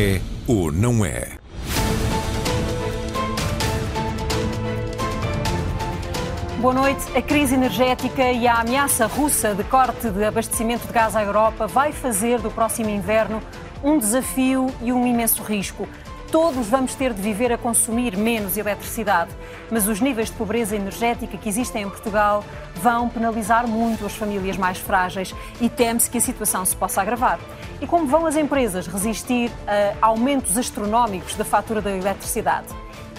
É ou não é? Boa noite. A crise energética e a ameaça russa de corte de abastecimento de gás à Europa vai fazer do próximo inverno um desafio e um imenso risco. Todos vamos ter de viver a consumir menos eletricidade, mas os níveis de pobreza energética que existem em Portugal vão penalizar muito as famílias mais frágeis e teme-se que a situação se possa agravar. E como vão as empresas resistir a aumentos astronómicos da fatura da eletricidade?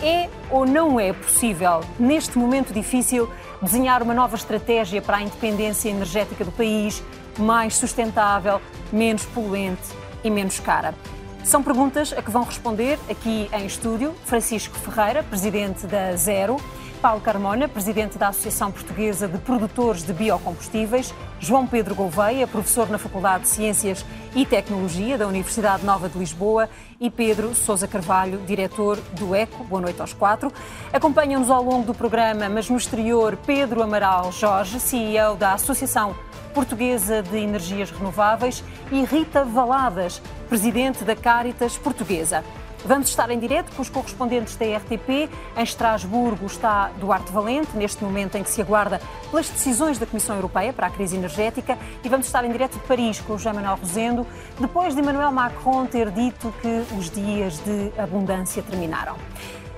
É ou não é possível, neste momento difícil, desenhar uma nova estratégia para a independência energética do país, mais sustentável, menos poluente e menos cara? São perguntas a que vão responder aqui em estúdio Francisco Ferreira, presidente da Zero, Paulo Carmona, presidente da Associação Portuguesa de Produtores de Biocombustíveis, João Pedro Gouveia, professor na Faculdade de Ciências e Tecnologia da Universidade Nova de Lisboa e Pedro Sousa Carvalho, diretor do ECO. Boa noite aos quatro. Acompanham-nos ao longo do programa, mas no exterior, Pedro Amaral Jorge, CEO da Associação Portuguesa de Energias Renováveis e Rita Valadas, presidente da Caritas Portuguesa. Vamos estar em direto com os correspondentes da RTP. Em Estrasburgo está Duarte Valente, neste momento em que se aguarda pelas decisões da Comissão Europeia para a crise energética. E vamos estar em direto de Paris com o José Manuel Rosendo, depois de Emmanuel Macron ter dito que os dias de abundância terminaram.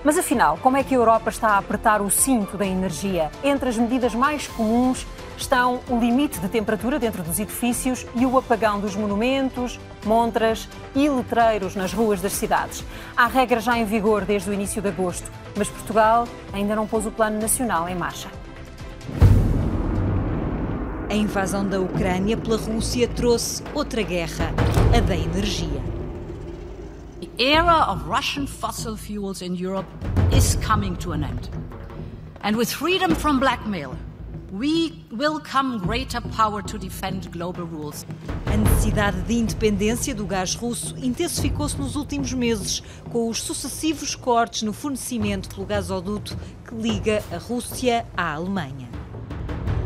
Mas afinal, como é que a Europa está a apertar o cinto da energia? Entre as medidas mais comuns estão o limite de temperatura dentro dos edifícios e o apagão dos monumentos, montras e letreiros nas ruas das cidades. Há regras já em vigor desde o início de agosto, mas Portugal ainda não pôs o Plano Nacional em marcha. A invasão da Ucrânia pela Rússia trouxe outra guerra, a da energia. Era of Russian fossil fuels in Europe is coming to an end. And with freedom from blackmail, we will come greater power to defend global rules. A necessidade de independência do gás russo intensificou-se nos últimos meses, com os sucessivos cortes no fornecimento pelo gasoduto que liga a Rússia à Alemanha.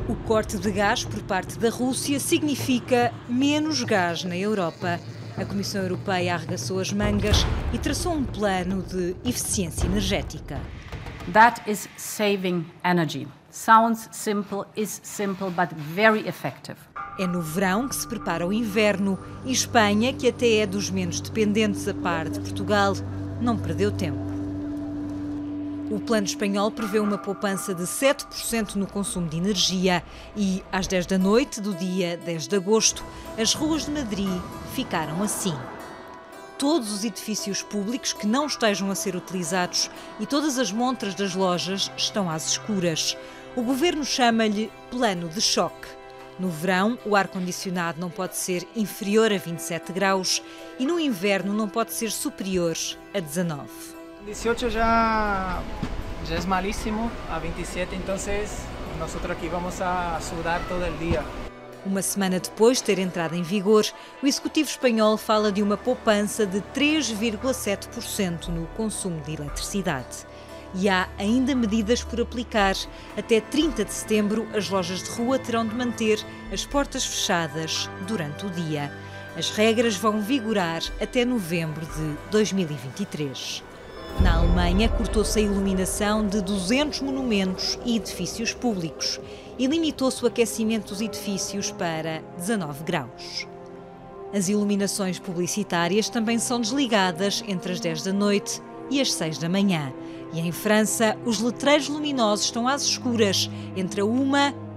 O corte de gás por parte da Rússia significa menos gás na Europa. A Comissão Europeia arregaçou as mangas e traçou um plano de eficiência energética. That is saving energy. Sounds simple, is simple, but very effective. É no verão que se prepara o inverno e Espanha, que até é dos menos dependentes a par de Portugal, não perdeu tempo. O plano espanhol prevê uma poupança de 7% no consumo de energia e, às 10 da noite do dia 10 de agosto, as ruas de Madrid ficaram assim. Todos os edifícios públicos que não estejam a ser utilizados e todas as montras das lojas estão às escuras. O governo chama-lhe plano de choque. No verão, o ar-condicionado não pode ser inferior a 27 graus e no inverno não pode ser superior a 19. 18 já, já malíssimo, a 27 então nós aqui vamos a sudar todo o dia. Uma semana depois de ter entrado em vigor, o Executivo espanhol fala de uma poupança de 3,7% no consumo de eletricidade. E há ainda medidas por aplicar. Até 30 de setembro, as lojas de rua terão de manter as portas fechadas durante o dia. As regras vão vigorar até novembro de 2023. Na Alemanha, cortou-se a iluminação de 200 monumentos e edifícios públicos e limitou-se o aquecimento dos edifícios para 19 graus. As iluminações publicitárias também são desligadas entre as 10 da noite e as 6 da manhã. E em França, os letreiros luminosos estão às escuras entre a 1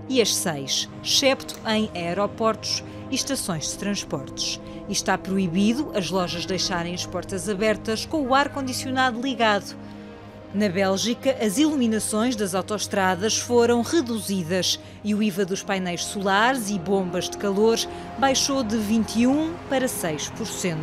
e as 6, excepto em aeroportos e estações de transportes. E está proibido as lojas deixarem as portas abertas com o ar-condicionado ligado. Na Bélgica, as iluminações das autoestradas foram reduzidas e o IVA dos painéis solares e bombas de calor baixou de 21% para 6%.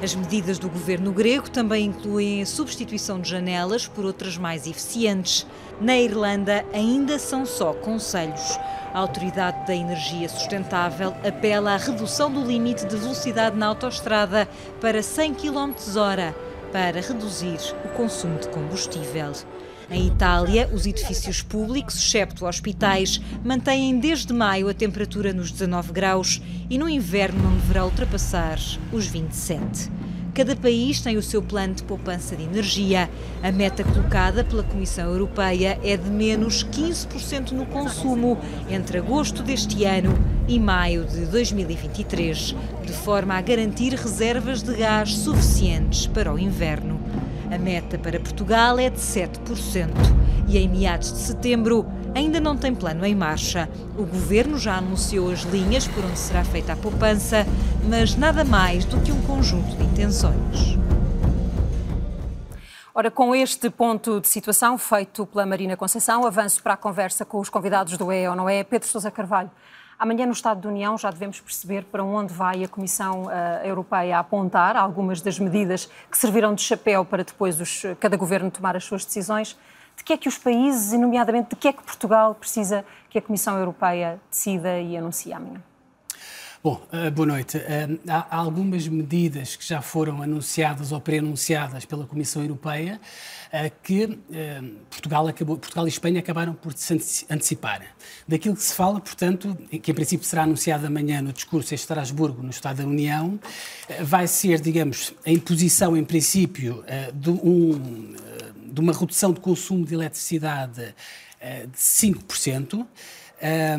As medidas do governo grego também incluem a substituição de janelas por outras mais eficientes. Na Irlanda, ainda são só conselhos. A Autoridade da Energia Sustentável apela à redução do limite de velocidade na autoestrada para 100 km/h para reduzir o consumo de combustível. Em Itália, os edifícios públicos, excepto hospitais, mantêm desde maio a temperatura nos 19 graus e no inverno não deverá ultrapassar os 27. Cada país tem o seu plano de poupança de energia. A meta colocada pela Comissão Europeia é de menos 15% no consumo entre agosto deste ano e maio de 2023, de forma a garantir reservas de gás suficientes para o inverno. A meta para Portugal é de 7% e em meados de setembro ainda não tem plano em marcha. O governo já anunciou as linhas por onde será feita a poupança, mas nada mais do que um conjunto de intenções. Ora, com este ponto de situação feito pela Marina Conceição, avanço para a conversa com os convidados do É ou Não É. Pedro Sousa Carvalho, amanhã no Estado da União já devemos perceber para onde vai a Comissão uh, Europeia apontar algumas das medidas que servirão de chapéu para depois os, cada governo tomar as suas decisões de que é que os países, e nomeadamente de que é que Portugal precisa que a Comissão Europeia decida e anuncie amanhã? Bom, eh, boa noite. Eh, há algumas medidas que já foram anunciadas ou pré-anunciadas pela Comissão Europeia eh, que Portugal, acabou, Portugal e Espanha acabaram por se antecipar. Daquilo que se fala, portanto, que em princípio será anunciado amanhã no discurso em Estrasburgo, no Estado da União, vai ser, digamos, a imposição, em princípio, de um de uma redução de consumo de eletricidade de 5%.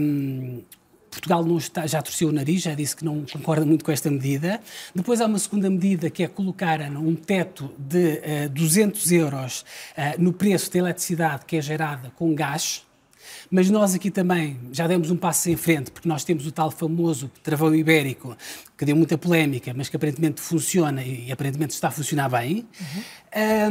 Um, Portugal não está, já torceu o nariz, já disse que não concorda muito com esta medida. Depois há uma segunda medida que é colocar um teto de uh, eh, 200 euros uh, no preço da eletricidade que é gerada com gás. Mas nós aqui também já demos um passo em frente, porque nós temos o tal famoso travão ibérico, que deu muita polémica, mas que aparentemente funciona e, aparentemente está a funcionar bem. Uhum.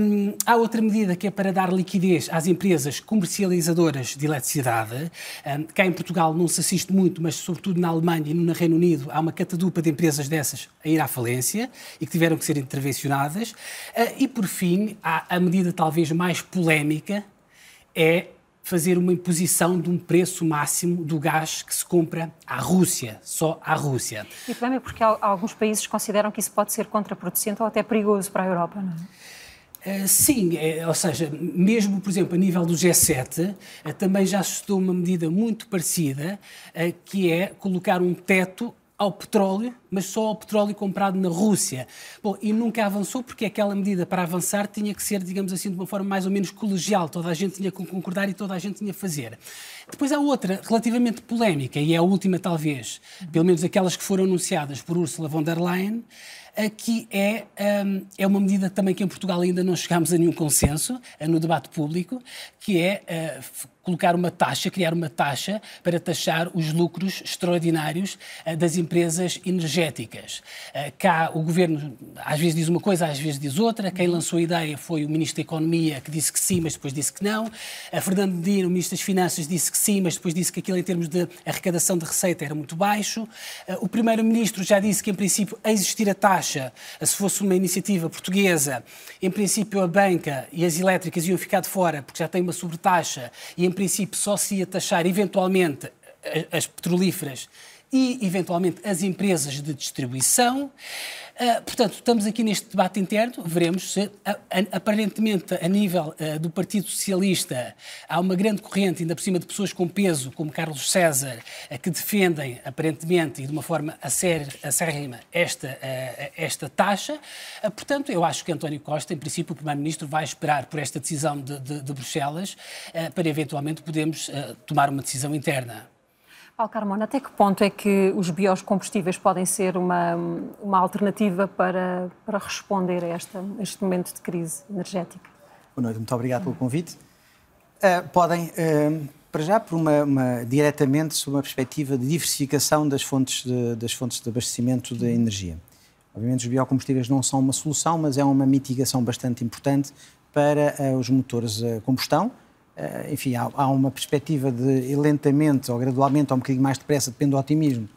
Um, há outra medida que é para dar liquidez às empresas comercializadoras de eletricidade. Um, cá em Portugal não se assiste muito, mas sobretudo na Alemanha e no Reino Unido há uma catadupa de empresas dessas a ir à falência e que tiveram que ser intervencionadas. Uh, e por fim, há a medida talvez mais polémica, é fazer uma imposição de um preço máximo do gás que se compra à Rússia, só à Rússia. E o problema é porque alguns países consideram que isso pode ser contraproducente ou até perigoso para a Europa, não é? Uh, sim, é, ou seja, mesmo, por exemplo, a nível do G7, uh, também já se estudou uma medida muito parecida, uh, que é colocar um teto ao petróleo, mas só ao petróleo comprado na Rússia. Bom, e nunca avançou porque aquela medida para avançar tinha que ser, digamos assim, de uma forma mais ou menos colegial. Toda a gente tinha que concordar e toda a gente tinha que fazer. Depois há outra, relativamente polémica, e é a última talvez, pelo menos aquelas que foram anunciadas por Ursula von der Leyen, que é, hum, é uma medida também que em Portugal ainda não chegámos a nenhum consenso no debate público, que é eh, colocar uma taxa, criar uma taxa para taxar os lucros extraordinários uh, das empresas energéticas. Uh, cá o governo às vezes diz uma coisa, às vezes diz outra. Quem lançou a ideia foi o Ministro da Economia, que disse que sim, mas depois disse que não. A Fernando Medina, o Ministro das Finanças, disse que sim, mas depois disse que aquilo em termos de arrecadação de receita era muito baixo. Uh, o Primeiro-Ministro já disse que em princípio a existir a taxa, se fosse uma iniciativa portuguesa, em princípio a banca e as elétricas iam ficar de fora porque já tem uma sobretaxa e em princípio, só se ia taxar eventualmente as petrolíferas e, eventualmente, as empresas de distribuição. Uh, portanto, estamos aqui neste debate interno, veremos se, aparentemente, a nível uh, do Partido Socialista, há uma grande corrente, ainda por cima de pessoas com peso, como Carlos César, uh, que defendem, aparentemente, e de uma forma acérrima, esta, esta taxa. portanto, eu acho que António Costa, em princípio, o Primeiro-Ministro, vai esperar por esta decisão de, de, de Bruxelas para, eventualmente, podermos tomar uma decisão interna. Paulo Carmona, até que ponto é que os biocombustíveis podem ser uma, uma alternativa para, para responder a, esta, este momento de crise energética? Boa noite, muito obrigado pelo convite. Uh, podem, uh, para já, por uma, uma, diretamente sob uma perspectiva de diversificação das fontes de, das fontes de abastecimento de energia. Obviamente, os biocombustíveis não são uma solução, mas é uma mitigação bastante importante para uh, os motores a combustão, enfim, há, há, uma perspectiva de lentamente ou gradualmente, ou um bocadinho mais depressa, depende do otimismo,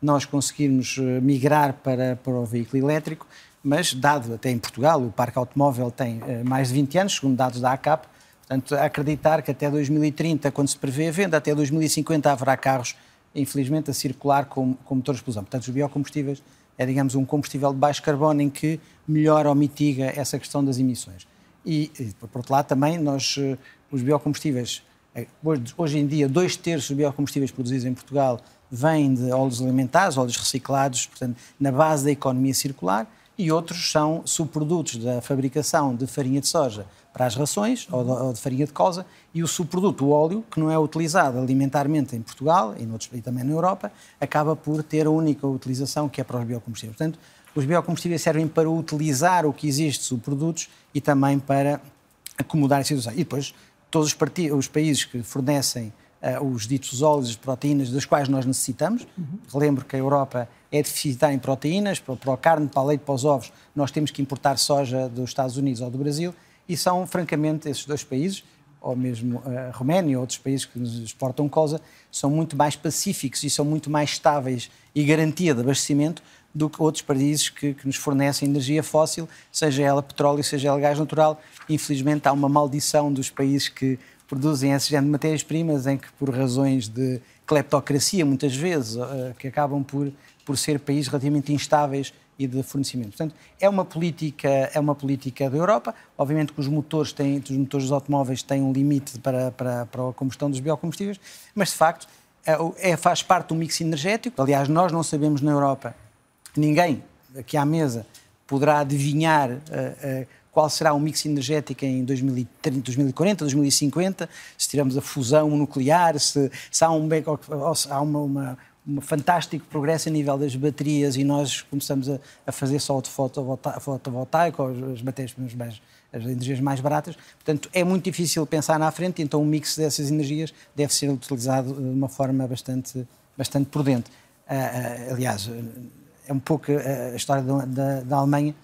nós conseguirmos eh, migrar para, para o veículo elétrico, mas dado até em Portugal, o parque automóvel tem eh, mais de 20 anos, segundo dados da ACAP, portanto, acreditar que até 2030, quando se prevê a venda, até 2050 haverá carros, infelizmente, a circular com, com motores de explosão. Portanto, os biocombustíveis é, digamos, um combustível de baixo carbono em que melhora ou mitiga essa questão das emissões. E, por outro lado, também nós os biocombustíveis, eh, hoje em dia, dois terços dos biocombustíveis produzidos em Portugal vêm de óleos alimentares, óleos reciclados, portanto, na base da economia circular, e outros são subprodutos da fabricação de farinha de soja para as rações ou de, farinha de colza e o subproduto, o óleo, que não é utilizado alimentarmente em Portugal e, noutros, e também na Europa, acaba por ter a única utilização que é para os biocombustíveis. Portanto, os biocombustíveis servem para utilizar o que existe subprodutos e também para acomodar a situação. E depois, todos os, os países que fornecem uh, os ditos óleos, proteínas, das quais nós necessitamos, uhum. relembro que a Europa é deficitária em proteínas, para, para a carne, para o leite, para os ovos, nós temos que importar soja dos Estados Unidos ou do Brasil, e são, francamente, esses dois países, ou mesmo a Roménia ou outros países que nos exportam colza, são muito mais pacíficos e são muito mais estáveis e garantia de abastecimento do que outros países que, que, nos fornecem energia fóssil, seja ela petróleo, seja ela gás natural. Infelizmente, há uma maldição dos países que produzem esse género de matérias-primas em que, por razões de cleptocracia, muitas vezes, eh, que acabam por, por ser países relativamente instáveis e de fornecimento. Portanto, é uma política, é uma política da Europa. Obviamente que os motores têm, os motores dos automóveis têm um limite para, para, para a combustão dos biocombustíveis, mas de facto é, é, faz parte do mix energético. Aliás, nós não sabemos na Europa, ninguém aqui à mesa poderá adivinhar uh, uh, qual será o mix energético em 2030, 2040, 2050, se tivermos a fusão nuclear, se, se há, um, há uma, uma um fantástico progresso a nível das baterias e nós começamos a, a fazer só de fotovoltaico, as matérias mais, as energias mais baratas. Portanto, é muito difícil pensar na frente, então o mix dessas energias deve ser utilizado de uma forma bastante, bastante prudente. Uh, aliás, é um pouco a história da, da, da Alemanha,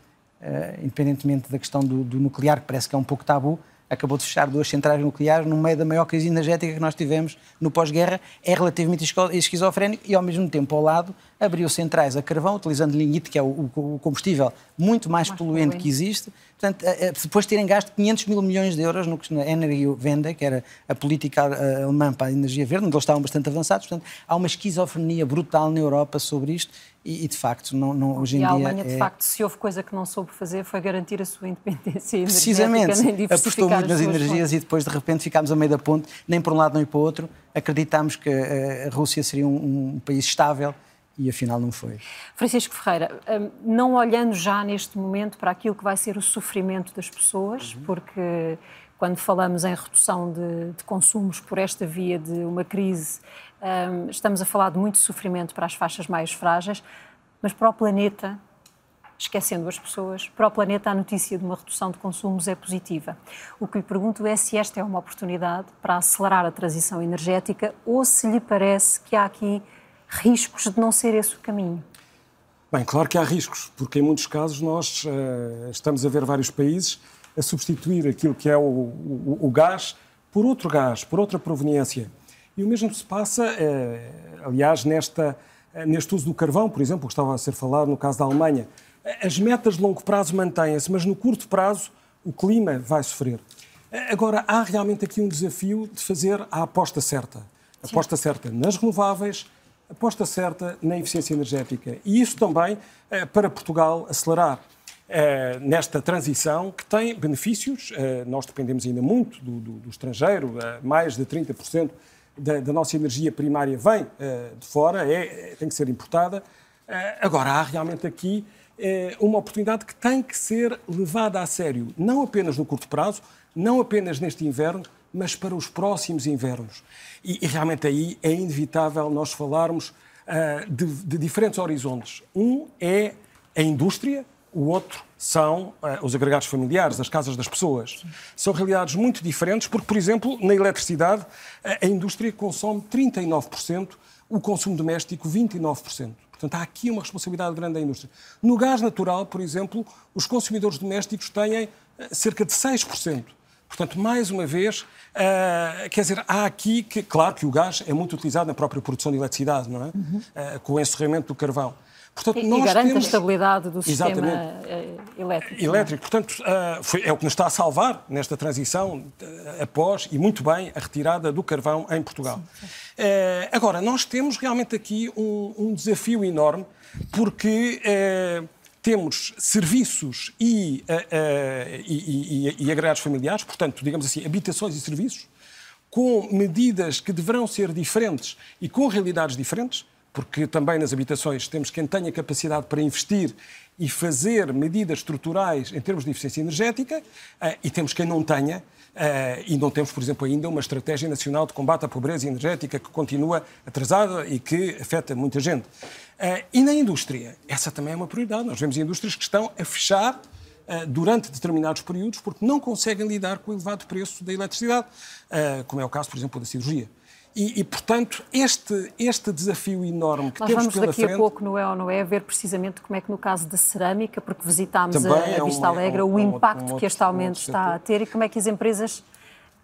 uh, independentemente da questão do, do nuclear, que parece que é um pouco tabu, acabou de fechar duas centrais nucleares no meio da maior crise energética que nós tivemos no pós-guerra, é relativamente esquizofrénico e, ao mesmo tempo, ao lado, abriu centrais a carvão, utilizando lignite, que é o, o combustível muito mais, mais poluente, poluente que existe. Portanto, depois de terem gasto 500 mil milhões de euros no, na Energiewende, que era a política alemã para a energia verde, onde eles estavam bastante avançados. Portanto, há uma esquizofrenia brutal na Europa sobre isto e, e de facto, não, não, hoje em dia. E a Alemanha, é... de facto, se houve coisa que não soube fazer foi garantir a sua independência. Precisamente, apostou muito nas energias fontes. e depois, de repente, ficámos a meio da ponte, nem para um lado nem para o outro. Acreditámos que a Rússia seria um, um país estável e afinal não foi. Francisco Ferreira, hum, não olhando já neste momento para aquilo que vai ser o sofrimento das pessoas, uhum. porque quando falamos em redução de, de, consumos por esta via de uma crise, um, estamos a falar de muito sofrimento para as faixas mais frágeis, mas para o planeta, esquecendo as pessoas, para o planeta a notícia de uma redução de consumos é positiva. O que lhe pergunto é se esta é uma oportunidade para acelerar a transição energética ou se lhe parece que há aqui riscos de não ser esse o caminho? Bem, claro que há riscos, porque em muitos casos nós uh, estamos a ver vários países a substituir aquilo que é o, o, o, gás por outro gás, por outra proveniência. E o mesmo se passa, uh, aliás, nesta, uh, neste uso do carvão, por exemplo, que estava a ser falado no caso da Alemanha. As metas de longo prazo mantêm-se, mas no curto prazo o clima vai sofrer. Agora, há realmente aqui um desafio de fazer a aposta certa. A aposta certa nas renováveis, aposta certa na eficiência energética. E isso também eh, para Portugal acelerar eh, nesta transição que tem benefícios. Eh, nós dependemos ainda muito do, do, do estrangeiro, mais de 30% da, da, nossa energia primária vem de fora, é, tem que ser importada. agora, há realmente aqui uma oportunidade que tem que ser levada a sério, não apenas no curto prazo, não apenas neste inverno, mas para os próximos invernos. E, e realmente aí é inevitável nós falarmos uh, de, de, diferentes horizontes. Um é a indústria, o outro são uh, os agregados familiares, as casas das pessoas. São realidades muito diferentes, porque, por exemplo, na eletricidade, a indústria consome 39%, o consumo doméstico 29%. Portanto, há aqui uma responsabilidade grande da indústria. No gás natural, por exemplo, os consumidores domésticos têm cerca de 6%. Portanto, mais uma vez, uh, quer dizer, há aqui que, claro que o gás é muito utilizado na própria produção de eletricidade, não é? Uhum. Uh, com o encerramento do carvão. Portanto, e, e garante temos... a estabilidade do Exatamente. sistema eh, elétrico. É? Elétrico. Portanto, uh, foi, é o que nos está a salvar nesta transição após, e muito bem, a retirada do carvão em Portugal. Sim, sim. Agora, nós temos realmente aqui um, um desafio enorme, porque temos serviços e, uh, uh, e, e, e agregados familiares, portanto, digamos assim, habitações e serviços, com medidas que deverão ser diferentes e com realidades diferentes, porque também nas habitações temos quem tenha capacidade para investir e fazer medidas estruturais em termos de eficiência energética, uh, e temos quem não tenha. Uh, e não temos, por exemplo, ainda uma estratégia nacional de combate à pobreza energética que continua atrasada e que afeta muita gente. Uh, e na indústria, essa também é uma prioridade. Nós vemos indústrias que estão a fechar durante determinados períodos porque não conseguem lidar com o elevado preço da eletricidade, como é o caso, por exemplo, da cirurgia. E, e, portanto, este, este desafio enorme que Nós temos pela frente... Nós vamos daqui a pouco, não é ou não é, ver precisamente como é que no caso da cerâmica, porque visitámos a, a, Vista é Alegre, é um, o impacto um que este aumento está a ter e como é que as empresas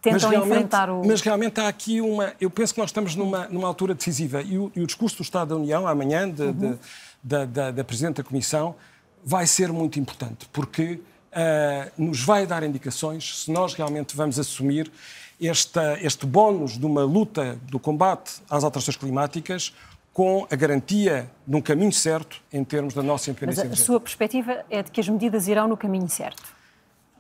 tentam enfrentar o... Mas realmente há aqui uma... Eu penso que nós estamos numa, numa altura decisiva e o, e o discurso do Estado da União, amanhã, de, uhum. de, da, da, da Presidente da Comissão, vai ser muito importante, porque uh, nos vai dar indicações se nós realmente vamos assumir esta, este bónus de uma luta do combate às alterações climáticas com a garantia de um caminho certo em termos da nossa independência Mas a, a sua perspectiva é de que as medidas irão no caminho certo?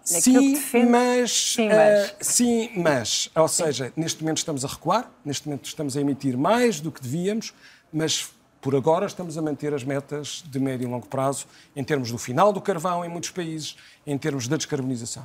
Sim, mas, sim, mas. Uh, sim, mas. Ou seja, neste momento estamos a recuar, neste momento estamos a emitir mais do que devíamos, mas por agora estamos a manter as metas de médio e longo prazo em termos do final do carvão em muitos países, em termos da descarbonização.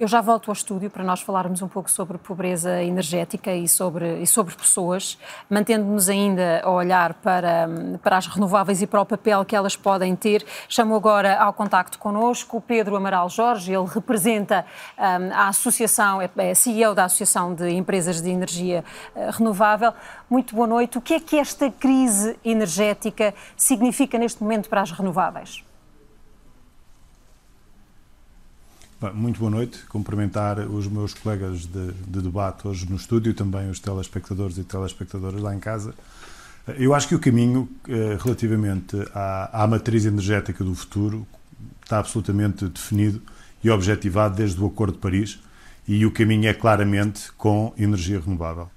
Eu já volto ao estúdio para nós falarmos um pouco sobre pobreza energética e sobre, e sobre pessoas, mantendo-nos ainda a olhar para, para as renováveis e para o papel que elas podem ter. Chamo agora ao contacto connosco o Pedro Amaral Jorge, ele representa um, a Associação, é, é CEO da Associação de Empresas de Energia uh, Renovável. Muito boa noite. O que é que esta crise energética significa neste momento para as renováveis? Muito boa noite. Cumprimentar os meus colegas de, de, debate hoje no estúdio, também os telespectadores e telespectadoras lá em casa. Eu acho que o caminho eh, relativamente à, à matriz energética do futuro está absolutamente definido e objetivado desde o Acordo de Paris e o caminho é claramente com energia renovável.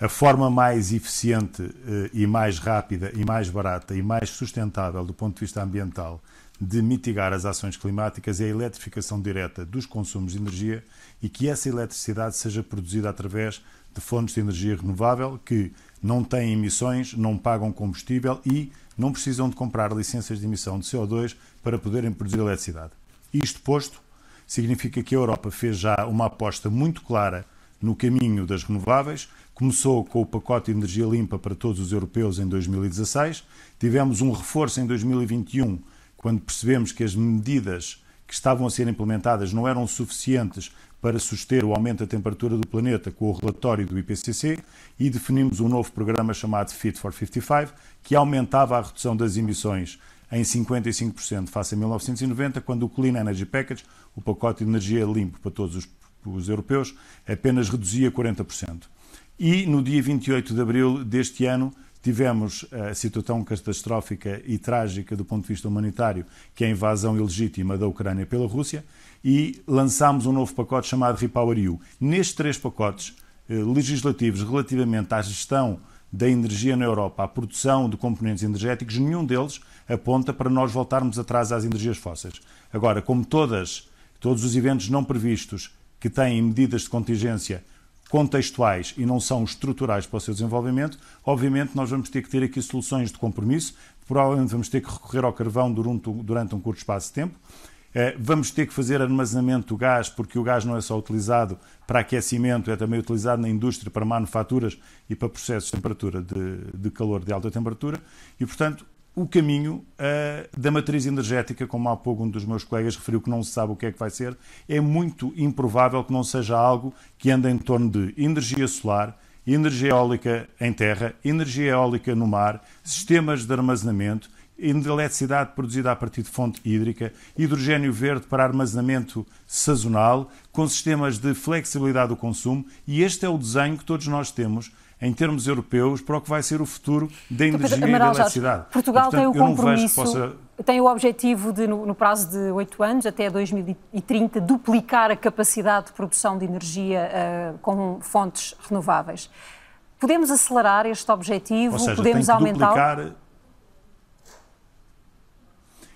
A forma mais eficiente eh, e mais rápida e mais barata e mais sustentável do ponto de vista ambiental de mitigar as ações climáticas é a eletrificação direta dos consumos de energia e que essa eletricidade seja produzida através de fontes de energia renovável que não têm emissões, não pagam combustível e não precisam de comprar licenças de emissão de CO2 para poderem produzir eletricidade. Isto posto, significa que a Europa fez já uma aposta muito clara no caminho das renováveis. Começou com o pacote de energia limpa para todos os europeus em 2016, tivemos um reforço em 2021 quando percebemos que as medidas que estavam a ser implementadas não eram suficientes para suster o aumento da temperatura do planeta com o relatório do IPCC e definimos um novo programa chamado Fit for 55, que aumentava a redução das emissões em 55% face a 1990, quando o Clean Energy Package, o pacote de energia limpo para todos os, os europeus, apenas reduzia 40%. E no dia 28 de abril deste ano, Tivemos a situação catastrófica e trágica do ponto de vista humanitário, que é a invasão ilegítima da Ucrânia pela Rússia, e lançámos um novo pacote chamado Repower EU. Nestes três pacotes eh, legislativos relativamente à gestão da energia na Europa, à produção de componentes energéticos, nenhum deles aponta para nós voltarmos atrás às energias fósseis. Agora, como todas, todos os eventos não previstos que têm medidas de contingência contextuais e não são estruturais para o seu desenvolvimento, obviamente nós vamos ter que ter aqui soluções de compromisso, provavelmente vamos ter que recorrer ao carvão durante, durante um curto espaço de tempo, eh, Vamos ter que fazer armazenamento do gás, porque o gás não é só utilizado para aquecimento, é também utilizado na indústria para manufaturas e para processos de temperatura de, de calor de alta temperatura. E, portanto, o caminho uh, da matriz energética, como há pouco um dos meus colegas referiu que não se sabe o que é que vai ser, é muito improvável que não seja algo que ande em torno de energia solar, energia eólica em terra, energia eólica no mar, sistemas de armazenamento, eletricidade produzida a partir de fonte hídrica, hidrogênio verde para armazenamento sazonal, com sistemas de flexibilidade do consumo, e este é o desenho que todos nós temos em termos europeus, para o que vai ser o futuro da energia e da eletricidade. Portugal e, portanto, tem o compromisso, possa... tem o objetivo de, no, no prazo de oito anos, até 2030, duplicar a capacidade de produção de energia uh, com fontes renováveis. Podemos acelerar este objetivo? Ou seja, Podemos aumentar? Duplicar...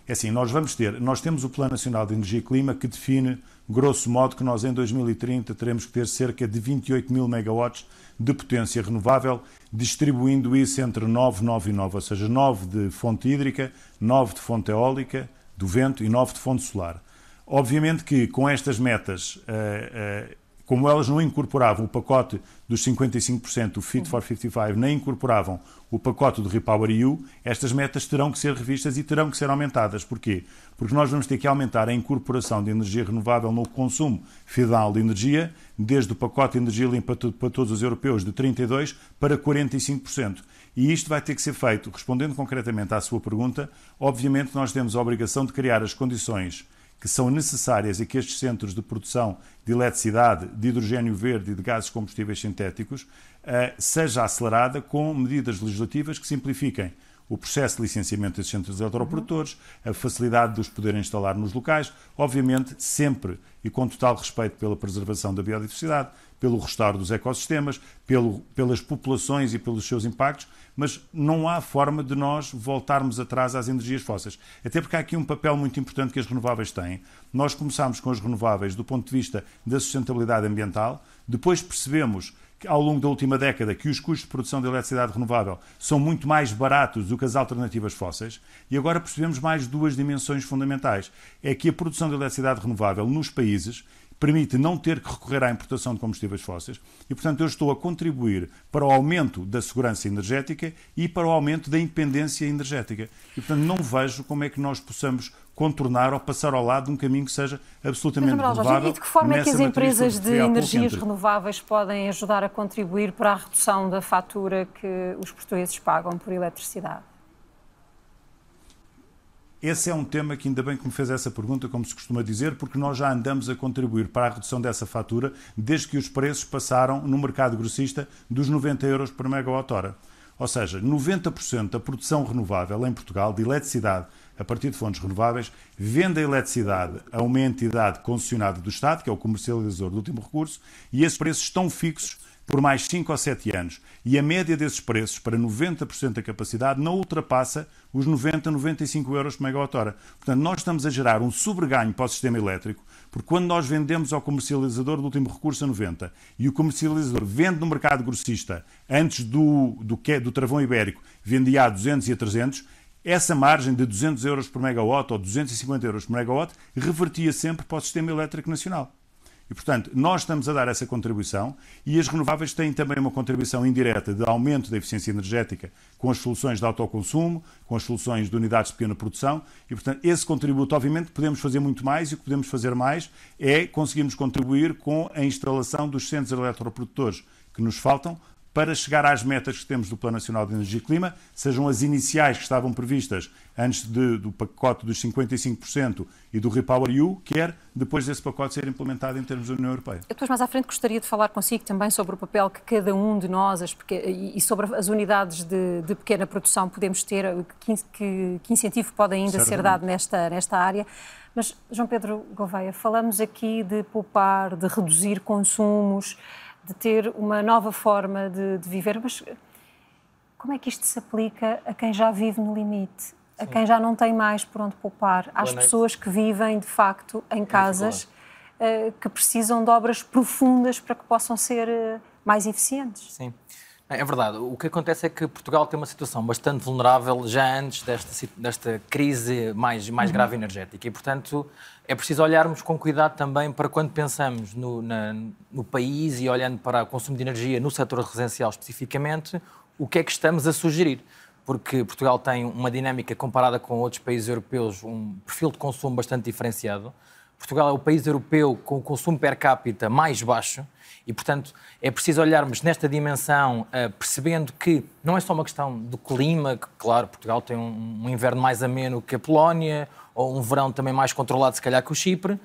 É assim, nós vamos ter, nós temos o Plano Nacional de Energia e Clima que define, grosso modo, que nós em 2030 teremos que ter cerca de 28 mil megawatts de potência renovável, distribuindo isso entre 9, 9 e 9, ou seja, 9 de fonte hídrica, 9 de fonte eólica, do vento e 9 de fonte solar. Obviamente que com estas metas, eh, eh, como elas não incorporavam o pacote dos 55% do Fit for 55, nem incorporavam o pacote do Repower EU, estas metas terão que ser revistas e terão que ser aumentadas. Porquê? Porque nós vamos ter que aumentar a incorporação de energia renovável no consumo final de energia, desde o pacote de energia limpa para todos os europeus de 32% para 45%. E isto vai ter que ser feito, respondendo concretamente à sua pergunta, obviamente nós temos a obrigação de criar as condições que são necessárias e que estes centros de produção de eletricidade, de hidrogênio verde e de gases combustíveis sintéticos uh, seja acelerada com medidas legislativas que simplifiquem o processo de licenciamento desses centros eletroprodutores, a facilidade de os poderem instalar nos locais, obviamente sempre e com total respeito pela preservação da biodiversidade, pelo restauro dos ecossistemas, pelo, pelas populações e pelos seus impactos, mas não há forma de nós voltarmos atrás às energias fósseis. Até porque há aqui um papel muito importante que as renováveis têm. Nós começámos com as renováveis do ponto de vista da sustentabilidade ambiental, depois percebemos ao longo da última década que os custos de produção de eletricidade renovável são muito mais baratos do que as alternativas fósseis e agora percebemos mais duas dimensões fundamentais. É que a produção de eletricidade renovável nos países permite não ter que recorrer à importação de combustíveis fósseis e, portanto, eu estou a contribuir para o aumento da segurança energética e para o aumento da independência energética. E, portanto, não vejo como é que nós possamos contornar ou passar ao lado de um caminho que seja absolutamente Mas, renovável. E de que forma é que as empresas de energias renováveis podem ajudar a contribuir para a redução da fatura que os portugueses pagam por eletricidade? Esse é um tema que ainda bem que me fez essa pergunta, como se costuma dizer, porque nós já andamos a contribuir para a redução dessa fatura desde que os preços passaram no mercado grossista dos 90 euros por megawatt-hora. Ou seja, 90% da produção renovável em Portugal de eletricidade a partir de fontes renováveis vende a eletricidade a uma entidade concessionada do Estado, que é o comercializador do último recurso, e esses preços estão fixos por mais 5 ou 7 anos. E a média desses preços, para 90% da capacidade, não ultrapassa os 90, 95 euros por megawatt-hora. Portanto, nós estamos a gerar um sobreganho para o sistema elétrico, porque quando nós vendemos ao comercializador do último recurso a 90 e o comercializador vende no mercado grossista antes do, do, do travão ibérico, vendia a 200 e a 300, essa margem de 200 euros por megawatt ou 250 euros por megawatt revertia sempre para o sistema elétrico nacional. E, portanto, nós estamos a dar essa contribuição e as renováveis têm também uma contribuição indireta de aumento da eficiência energética com as soluções de autoconsumo, com as soluções de unidades de pequena produção e, portanto, esse contributo, obviamente, podemos fazer muito mais e o que podemos fazer mais é conseguirmos contribuir com a instalação dos centros eletroprodutores que nos faltam para chegar às metas que temos do Plano Nacional de Energia e Clima, sejam as iniciais que estavam previstas antes de, do pacote dos 55% e do Repower EU, quer depois desse pacote ser implementado em termos da União Europeia. Eu depois mais à frente gostaria de falar consigo também sobre o papel que cada um de nós as, e sobre as unidades de, de pequena produção podemos ter, que, que, que incentivo pode ainda Certamente. ser dado nesta, nesta área. Mas, João Pedro Gouveia, falamos aqui de poupar, de reduzir consumos, de ter uma nova forma de, de, viver, mas como é que isto se aplica a quem já vive no limite? A quem já não tem mais por onde poupar? Às pessoas que vivem, de facto, em casas uh, que precisam de obras profundas para que possam ser uh, mais eficientes? Sim. É verdade. O que acontece é que Portugal tem uma situação bastante vulnerável já antes desta, desta crise mais, mais uhum. grave energética. E, portanto, é preciso olharmos com cuidado também para quando pensamos no, na, no país e olhando para o consumo de energia no setor residencial especificamente, o que é que estamos a sugerir. Porque Portugal tem uma dinâmica comparada com outros países europeus, um perfil de consumo bastante diferenciado. Portugal é o país europeu com o consumo per capita mais baixo e, portanto, é preciso olharmos nesta dimensão, uh, percebendo que não é só uma questão do clima, que, claro, Portugal tem um, um, inverno mais ameno que a Polónia, ou um verão também mais controlado, se calhar, que o Chipre,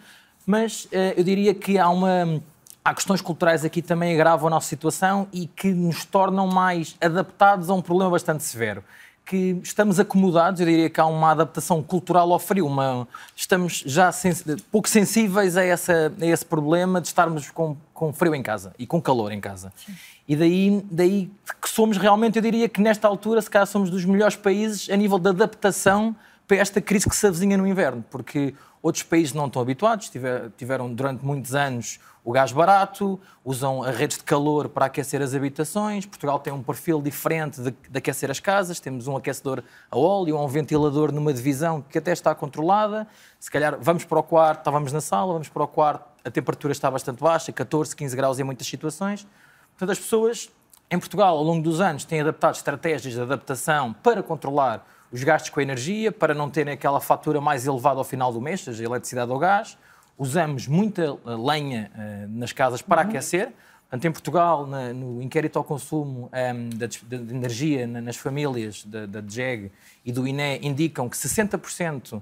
mas uh, eu diria que há uma. Há questões culturais aqui também agravam a nossa situação e que nos tornam mais adaptados a um problema bastante severo que estamos acomodados, eu diria que há uma adaptação cultural ao frio, uma, estamos já sens pouco sensíveis a, essa, a esse problema de estarmos com, com frio em casa e com calor em casa. Sim. E daí, daí que somos realmente, eu diria que nesta altura, se calhar somos dos melhores países a nível de adaptação para esta crise que se avizinha no inverno, porque outros países não estão habituados, tiveram durante muitos anos o gás barato, usam redes de calor para aquecer as habitações. Portugal tem um perfil diferente de, de, aquecer as casas. Temos um aquecedor a óleo, um ventilador numa divisão que até está controlada. Se calhar vamos para o quarto, estávamos na sala, vamos para o quarto, a temperatura está bastante baixa, 14, 15 graus em muitas situações. Portanto, as pessoas em Portugal, ao longo dos anos, têm adaptado estratégias de adaptação para controlar os gastos com a energia, para não terem aquela fatura mais elevada ao final do mês, seja eletricidade ou gás usamos muita eh, lenha uh, nas casas para uhum. aquecer. Portanto, em Portugal, na, no inquérito ao consumo um, ehm, da, de energia nas famílias da, da DGEG e do INE indicam que 60% uh,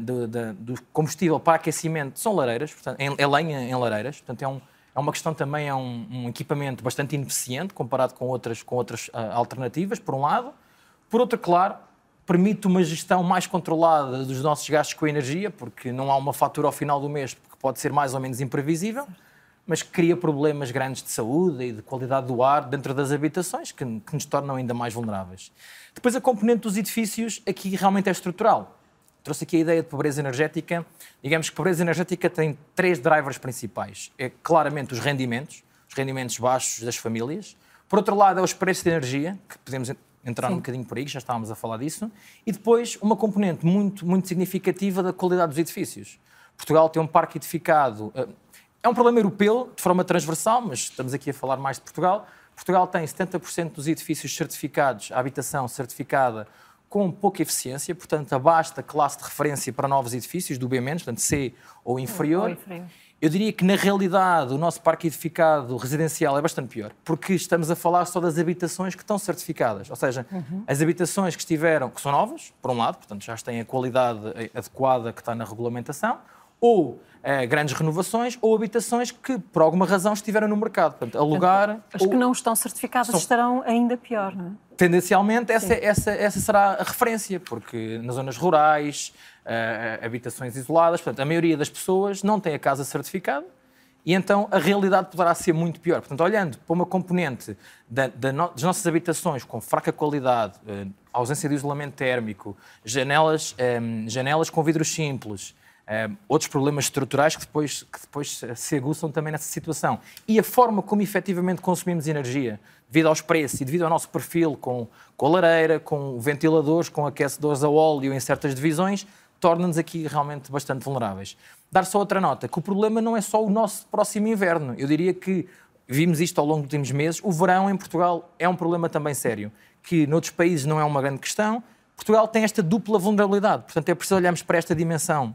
do, do, combustível para aquecimento são lareiras, portanto, é, é lenha em lareiras. Portanto, é, um, é uma questão também, é um, um, equipamento bastante ineficiente comparado com outras, com outras uh, alternativas, por um lado. Por outro, claro, permite uma gestão mais controlada dos nossos gastos com energia, porque não há uma fatura ao final do mês que pode ser mais ou menos imprevisível, mas cria problemas grandes de saúde e de qualidade do ar dentro das habitações que, que nos tornam ainda mais vulneráveis. Depois, a componente dos edifícios aqui realmente é estrutural. Trouxe aqui a ideia de pobreza energética. Digamos que pobreza energética tem três drivers principais. É claramente os rendimentos, os rendimentos baixos das famílias. Por outro lado, é os preços de energia, que podemos entrar Sim. um bocadinho por aí, já estávamos a falar disso, e depois uma componente muito, muito significativa da qualidade dos edifícios. Portugal tem um parque edificado, eh, é um problema europeu, de forma transversal, mas estamos aqui a falar mais de Portugal. Portugal tem 70% dos edifícios certificados, a habitação certificada com pouca eficiência, portanto, abaixo da classe de referência para novos edifícios, do B-, portanto, C ou inferior. Ou inferior. Eu diria que, na realidade, o nosso parque edificado residencial é bastante pior, porque estamos a falar só das habitações que estão certificadas. Ou seja, uhum. as habitações que estiveram, que são novas, por um lado, portanto já têm a qualidade adequada que está na regulamentação, ou eh, grandes renovações, ou habitações que, por alguma razão, estiveram no mercado. Portanto, alugar. As ou... que não estão certificadas são... estarão ainda pior, não é? Tendencialmente, essa, essa, essa será a referência, porque nas zonas rurais, uh, habitações isoladas. Portanto, a maioria das pessoas não tem a casa certificada e então a realidade poderá ser muito pior. Portanto, olhando para uma componente da, da no, das nossas habitações com fraca qualidade, uh, ausência de isolamento térmico, janelas, um, janelas com vidros simples, um, outros problemas estruturais que depois, que depois se aguçam também nessa situação. E a forma como efetivamente consumimos energia, devido aos preços e devido ao nosso perfil com, com a lareira, com ventiladores, com aquecedores a óleo em certas divisões, torna-nos aqui realmente bastante vulneráveis. Dar só outra nota, que o problema não é só o nosso próximo inverno. Eu diria que vimos isto ao longo dos últimos meses. O verão em Portugal é um problema também sério, que noutros países não é uma grande questão. Portugal tem esta dupla vulnerabilidade, portanto é preciso olharmos para esta dimensão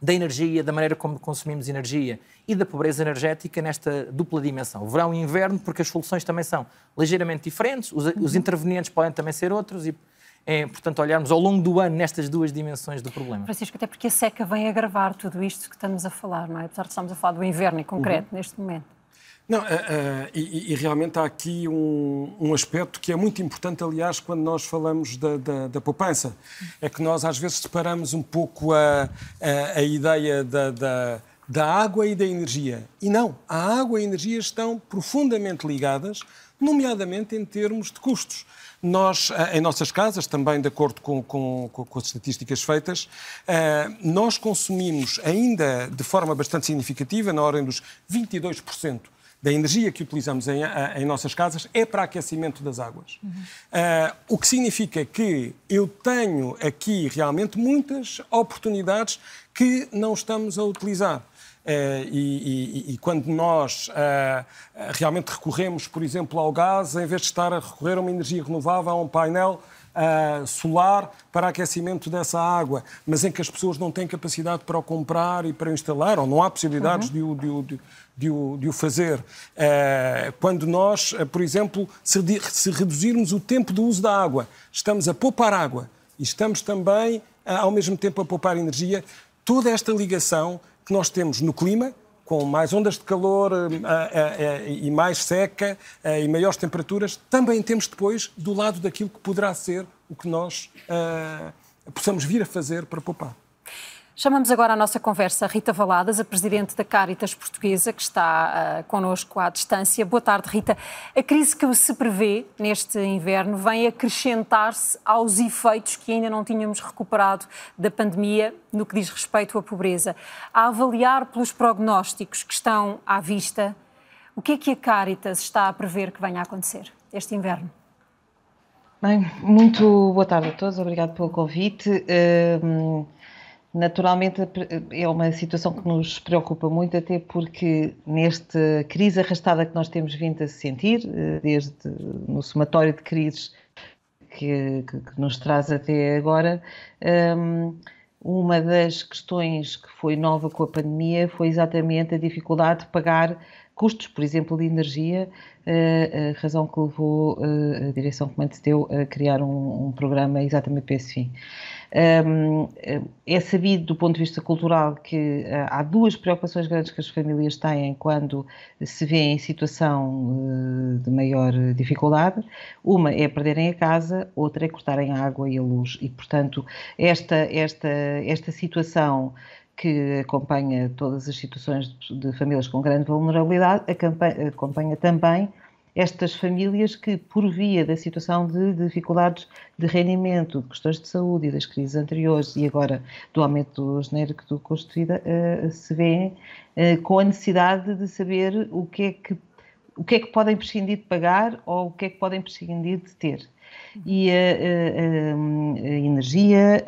da energia, da maneira como consumimos energia e da pobreza energética nesta dupla dimensão, verão e inverno, porque as soluções também são ligeiramente diferentes, os, os intervenientes podem também ser outros e é, portanto, olharmos ao longo do ano nestas duas dimensões do problema. Francisco, até porque a seca vem agravar tudo isto que estamos a falar, não é? Apesar de estarmos a falar do inverno em concreto, uhum. neste momento. Não, uh, uh, e, e, realmente há aqui um, um, aspecto que é muito importante, aliás, quando nós falamos da, da, da poupança. É que nós às vezes separamos um pouco a, a, a ideia da, da, da água e da energia. E não, a água e a energia estão profundamente ligadas, nomeadamente em termos de custos. Nós, eh, em nossas casas, também de acordo com, com, com as estatísticas feitas, nós consumimos ainda de forma bastante significativa, na ordem dos 22% da energia que utilizamos em, em, nossas casas é para aquecimento das águas. Uhum. Uh, o que significa que eu tenho aqui realmente muitas oportunidades que não estamos a utilizar. Eh, e, e, e, quando nós uh, realmente recorremos, por exemplo, ao gás, em vez de estar a recorrer a uma energia renovável, a um painel uh, solar para aquecimento dessa água, mas em que as pessoas não têm capacidade para o comprar e para o instalar, ou não há possibilidades uhum. de, o, de, de, o, de, o, fazer. Uh, quando nós, por exemplo, se, se reduzirmos o tempo de uso da água, estamos a poupar água e estamos também, ao mesmo tempo, a poupar energia, toda esta ligação que nós temos no clima, com mais ondas de calor uh, uh, uh, e mais seca e maiores temperaturas, também temos depois do lado daquilo que poderá ser o que nós possamos vir a fazer para poupar. Chamamos agora à nossa conversa Rita Valadas, a Presidente da Caritas Portuguesa, que está uh, connosco à distância. Boa tarde, Rita. A crise que se prevê neste inverno vem acrescentar-se aos efeitos que ainda não tínhamos recuperado da pandemia no que diz respeito à pobreza. A avaliar pelos prognósticos que estão à vista, o que é que a Caritas está a prever que venha a acontecer este inverno? Bem, muito boa tarde a todos, obrigado pelo convite. Uh, Naturalmente é uma situação que nos preocupa muito, até porque nesta crise arrastada que nós temos vindo a sentir, eh, desde no somatório de crises que, que, que nos traz até agora, ehm, uma das questões que foi nova com a pandemia foi exatamente a dificuldade de pagar custos, por exemplo, de energia, eh, a razão que levou eh, a direção que manteve a criar um, um programa exatamente para esse fim. É sabido do ponto de vista cultural que ah, há duas preocupações grandes que as famílias têm quando se vêem em situação eh, de maior dificuldade. Uma é perderem a casa, outra é cortarem a água e a luz. E, portanto, esta, esta, esta situação que acompanha todas as situações de famílias com grande vulnerabilidade, acompanha também estas famílias que, por via da situação de dificuldades de rendimento, de questões de saúde e das crises anteriores e agora do aumento genérico do custo de vida, se vêem uh, com a necessidade de saber o que é que o que é que podem prescindir de pagar ou o que é que podem prescindir de ter. E a, a, a energia,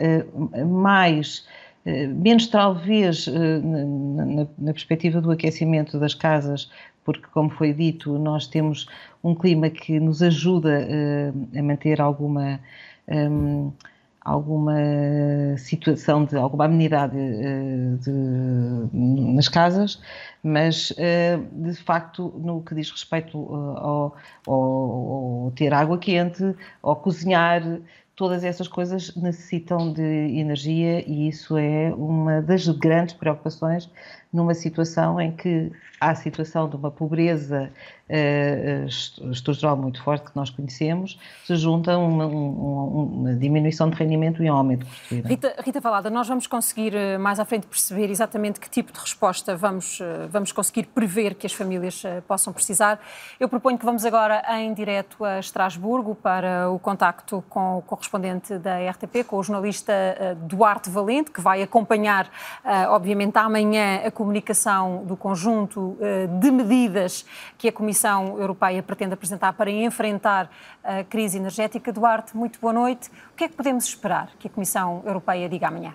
mais, menos talvez na, na, perspectiva do aquecimento das casas, porque, como foi dito, nós temos um clima que nos ajuda uh, a manter alguma. Um, alguma situação de alguma amenidade uh, de, nas casas, mas uh, de facto no que diz respeito ao, ao, ao, ter água quente, ao cozinhar, todas essas coisas necessitam de energia e isso é uma das grandes preocupações numa situação em que há a situação de uma pobreza uh, estrutural muito forte que nós conhecemos, se junta uma, uma, uma diminuição de rendimento e um aumento de custo Rita, Rita Valada, nós vamos conseguir eh, mais à frente perceber exatamente que tipo de resposta vamos, vamos conseguir prever que as famílias possam precisar. Eu proponho que vamos agora em direto a Estrasburgo para o contacto com o correspondente da RTP, com o jornalista Duarte Valente, que vai acompanhar, obviamente, amanhã a comunicação do conjunto eh, de medidas que a Comissão Europeia pretende apresentar para enfrentar a crise energética. Duarte, muito boa noite. O que é que podemos esperar que a Comissão Europeia diga amanhã?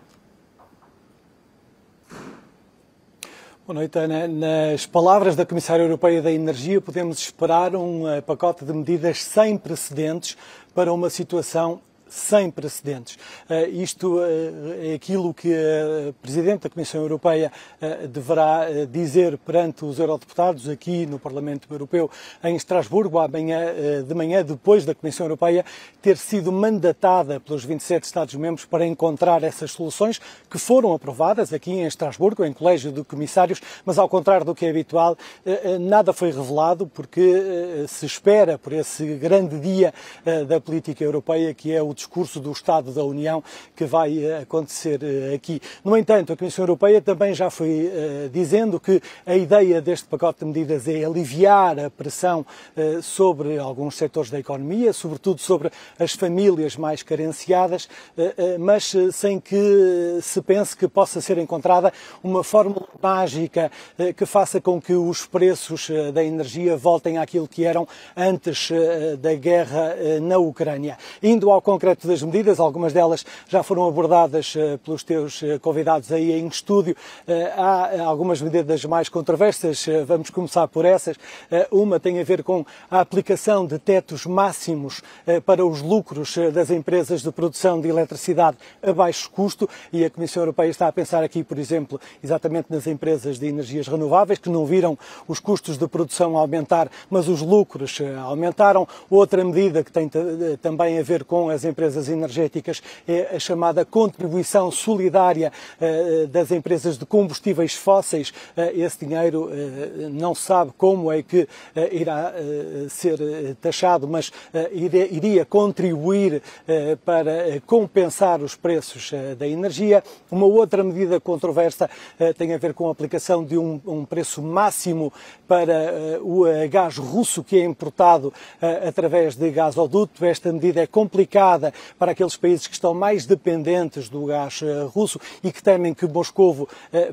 Boa noite, Ana. Nas palavras da Comissária Europeia da Energia, podemos esperar um eh, pacote de medidas sem precedentes para uma situação sem precedentes. Uh, isto uh, é aquilo que a Presidente da Comissão Europeia uh, deverá dizer perante os eurodeputados aqui no Parlamento Europeu em Estrasburgo, amanhã, de manhã, depois da Comissão Europeia ter sido mandatada pelos 27 Estados-membros para encontrar essas soluções que foram aprovadas aqui em Estrasburgo, em Colégio de Comissários, mas ao contrário do que é habitual, nada foi revelado porque se espera por esse grande dia da política europeia que é o discurso do Estado da União que vai eh, acontecer eh, aqui. No entanto, a Comissão Europeia também já foi uh, dizendo que a ideia deste pacote de medidas é aliviar a pressão sobre alguns setores da economia, sobretudo sobre as famílias mais carenciadas, mas sem que se pense que possa ser encontrada uma fórmula mágica que faça com que os preços da energia voltem àquilo que eram antes da guerra na Ucrânia. Indo ao concreto concreto das medidas, algumas delas já foram abordadas uh, pelos teus uh, convidados aí em estúdio. Uh, há algumas medidas mais controversas, vamos começar por essas. uma tem a ver com a aplicação de tetos máximos para os lucros das empresas de produção de eletricidade a baixo custo e a Comissão Europeia está a pensar aqui, por exemplo, exatamente nas empresas de energias renováveis que não viram os custos de produção aumentar, mas os lucros aumentaram. Outra medida que tem também a ver com as empresas empresas energéticas é a chamada contribuição solidária das empresas de combustíveis fósseis. Esse dinheiro não se sabe como é que irá ser taxado, mas iria contribuir para compensar os preços da energia. Uma outra medida controversa tem a ver com a aplicação de um, um preço máximo para o gás russo que é importado através de gasoduto. Esta medida é complicada para aqueles países que estão mais dependentes do gás russo e que temem que Moscovo,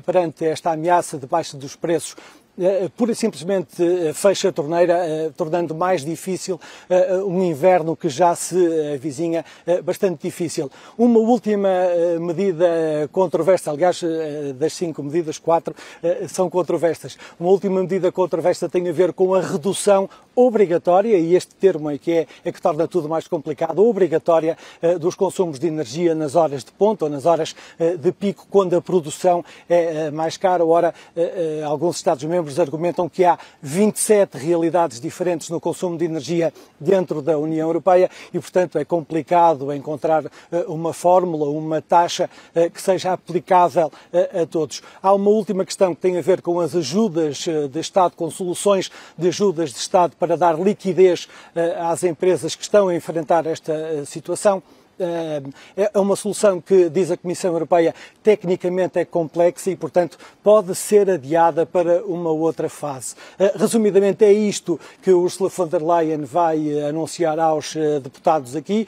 perante esta ameaça de baixa dos preços, eh, pura e simplesmente eh, fecha a torneira, eh, tornando mais difícil um inverno que já se avizinha bastante difícil. Uma última medida controversa, aliás, das cinco medidas, quatro são controversas. Uma última medida controversa tem a ver com a redução obrigatória, e este termo é que, é, é que torna tudo mais complicado, obrigatória dos consumos de energia nas horas de ponta ou nas horas de pico, quando a produção é mais cara. Ora, alguns Estados-membros membros argumentam que há 27 realidades diferentes no consumo de energia dentro da União Europeia e, portanto, é complicado encontrar eh, uma fórmula, uma taxa eh, que seja aplicável eh, a todos. Há uma última questão que tem a ver com as ajudas de Estado, com soluções de ajudas de Estado para dar liquidez às empresas que estão a enfrentar esta situação. É, é uma solução que, diz a Comissão Europeia, tecnicamente é complexa e, portanto, pode ser adiada para uma outra fase. Eh, resumidamente, é isto que Ursula von der Leyen vai eh, anunciar aos eh, deputados aqui.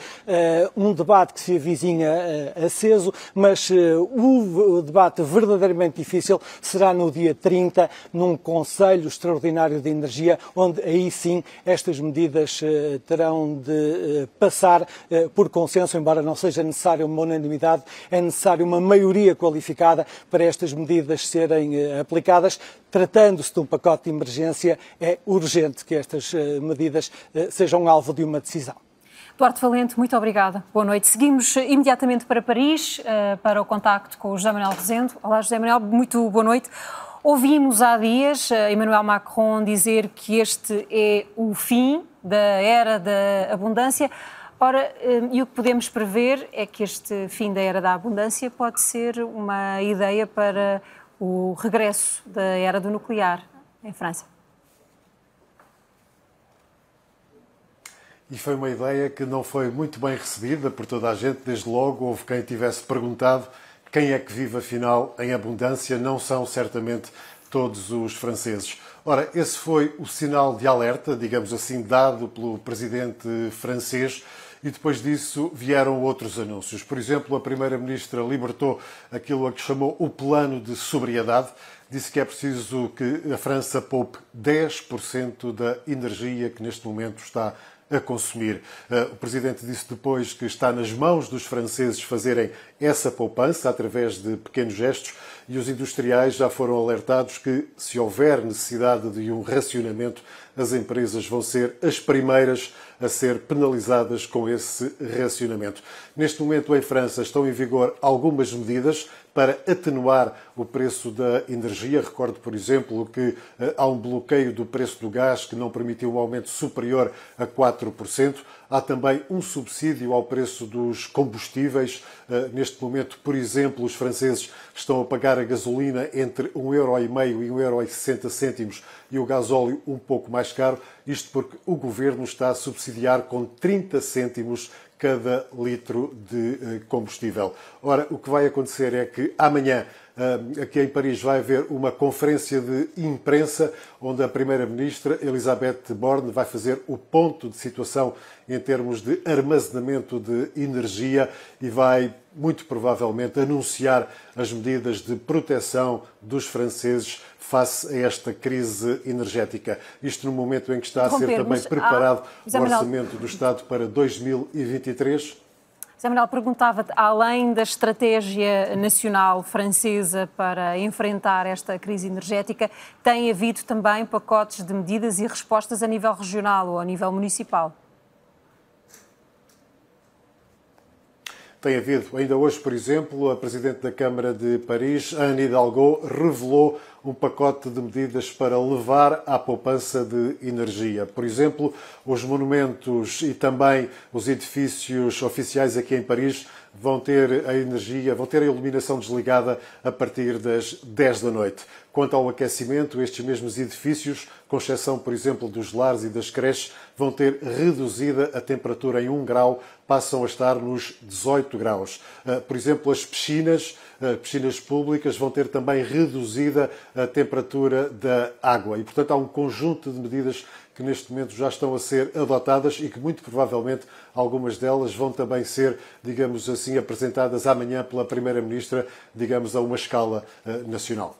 Um debate que se avizinha aceso, mas o debate verdadeiramente difícil será no dia 30, num Conselho Extraordinário de Energia, onde aí sim estas medidas terão de passar por consenso embora não seja necessária uma unanimidade, é necessária uma maioria qualificada para estas medidas serem eh, aplicadas. Tratando-se de um pacote de emergência, é urgente que estas eh, medidas eh, sejam alvo de uma decisão. Duarte Valente, muito obrigada. Boa noite. Seguimos imediatamente para Paris, para o contacto com o José Manuel Rezendo. Olá, José Manuel, muito boa noite. Ouvimos há dias Emmanuel Macron dizer que este é o fim da era da abundância. Ora, hum, e o que podemos prever é que este fim da era da abundância pode ser uma ideia para o regresso da era do nuclear em França. E foi uma ideia que não foi muito bem recebida por toda a gente. Desde logo houve quem tivesse perguntado quem é que vive afinal em abundância. Não são certamente todos os franceses. Ora, esse foi o sinal de alerta, digamos assim, dado pelo presidente francês e depois disso vieram outros anúncios. Por exemplo, a Primeira-Ministra libertou aquilo a que chamou o plano de sobriedade. Disse que é preciso que a França poupe 10% da energia que neste momento está a consumir. Eh, o Presidente disse depois que está nas mãos dos franceses fazerem essa poupança através de pequenos gestos e os industriais já foram alertados que, se houver necessidade de um racionamento, as empresas vão ser as primeiras a ser penalizadas com esse racionamento. Neste momento, em França, estão em vigor algumas medidas para atenuar o preço da energia. Recordo, por exemplo, que eh, há um bloqueio do preço do gás que não permitiu um aumento superior a 4%. Há também um subsídio ao preço dos combustíveis. Eh, neste momento, por exemplo, os franceses estão a pagar a gasolina entre 1,5€ e 1,60€ e o gasóleo um pouco mais caro. Isto porque o governo está a subsidiar com 30 cêntimos cada litro de eh, combustível. Ora, o que vai acontecer é que amanhã eh, aqui em Paris vai haver uma conferência de imprensa onde a Primeira-Ministra Elisabeth Borne vai fazer o ponto de situação em termos de armazenamento de energia e vai muito provavelmente anunciar as medidas de proteção dos franceses face a esta crise energética. Isto no momento em que está a ser também preparado o orçamento do Estado para 2023. Zé Manuel, perguntava-te, além da estratégia nacional francesa para enfrentar esta crise energética, tem havido também pacotes de medidas e respostas a nível regional ou a nível municipal? Tem havido. Ainda hoje, por exemplo, a Presidente da Câmara de Paris, Anne Hidalgo, revelou um pacote de medidas para levar à poupança de energia. Por exemplo, os monumentos e também os edifícios oficiais aqui em Paris vão ter a energia, vão ter a iluminação desligada a partir das 10 da noite. Quanto ao aquecimento, estes mesmos edifícios, com exceção, por exemplo, dos lares e das creches, vão ter reduzida a temperatura em 1 grau, passam a estar nos 18 graus. Ah, por exemplo, as piscinas, ah, piscinas públicas, vão ter também reduzida a temperatura da água. E, portanto, há um conjunto de medidas que neste momento já estão a ser adotadas e que muito provavelmente algumas delas vão também ser, digamos assim, apresentadas amanhã pela Primeira-Ministra, digamos, a uma escala uh, nacional.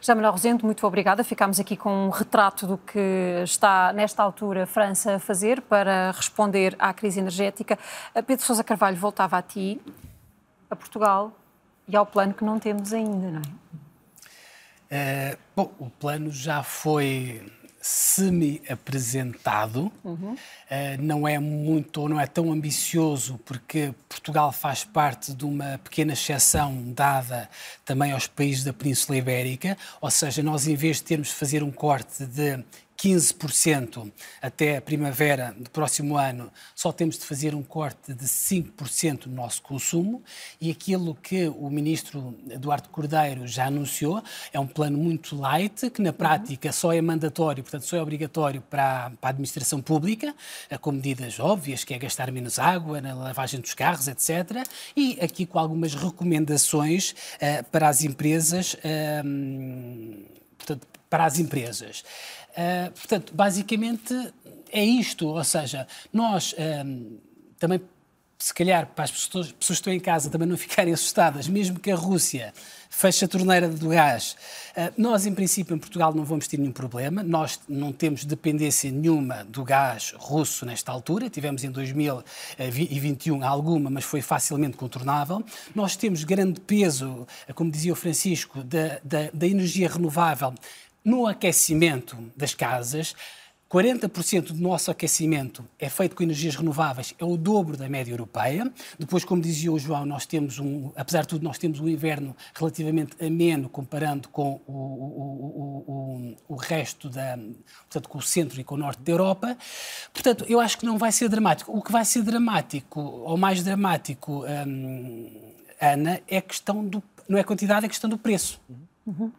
José Manuel Rosendo, muito obrigada. Ficamos aqui com um retrato do que está, nesta altura, a França a fazer para responder à crise energética. Pedro Sousa Carvalho, voltava a ti, a Portugal e ao plano que não temos ainda, não é? Uh, bom, o plano já foi semi-apresentado. Uhum. Uh, não é muito ou não é tão ambicioso, porque Portugal faz parte de uma pequena exceção dada também aos países da Península Ibérica, ou seja, nós em vez de termos de fazer um corte de 15% até a primavera do próximo ano, só temos de fazer um corte de 5% no nosso consumo e aquilo que o ministro Eduardo Cordeiro já anunciou é um plano muito light, que na prática só é mandatório, portanto só é obrigatório para, para a administração pública, eh, com medidas óbvias, que é gastar menos água na lavagem dos carros, etc. E aqui com algumas recomendações uh, para as empresas, uh, portanto, para as empresas. Uh, portanto, basicamente é isto, ou seja, nós um, também, se calhar, para as pessoas, pessoas que estão em casa também não ficarem assustadas, mesmo que a Rússia feche a torneira do gás, uh, nós, em princípio, em Portugal não vamos ter nenhum problema, nós não temos dependência nenhuma do gás russo nesta altura, tivemos em 2021 alguma, mas foi facilmente contornável. Nós temos grande peso, como dizia o Francisco, da, da, da energia renovável no aquecimento das casas, 40% do nosso aquecimento é feito com energias renováveis, é o dobro da média europeia. Depois, como dizia o João, nós temos um, apesar de tudo, nós temos um inverno relativamente ameno comparando com o, o, o, o, resto da, portanto, com o centro e com o norte da Europa. Portanto, eu acho que não vai ser dramático. O que vai ser dramático, ou mais dramático, hum, Ana, é a questão do, não é a quantidade, é a questão do preço. Uhum.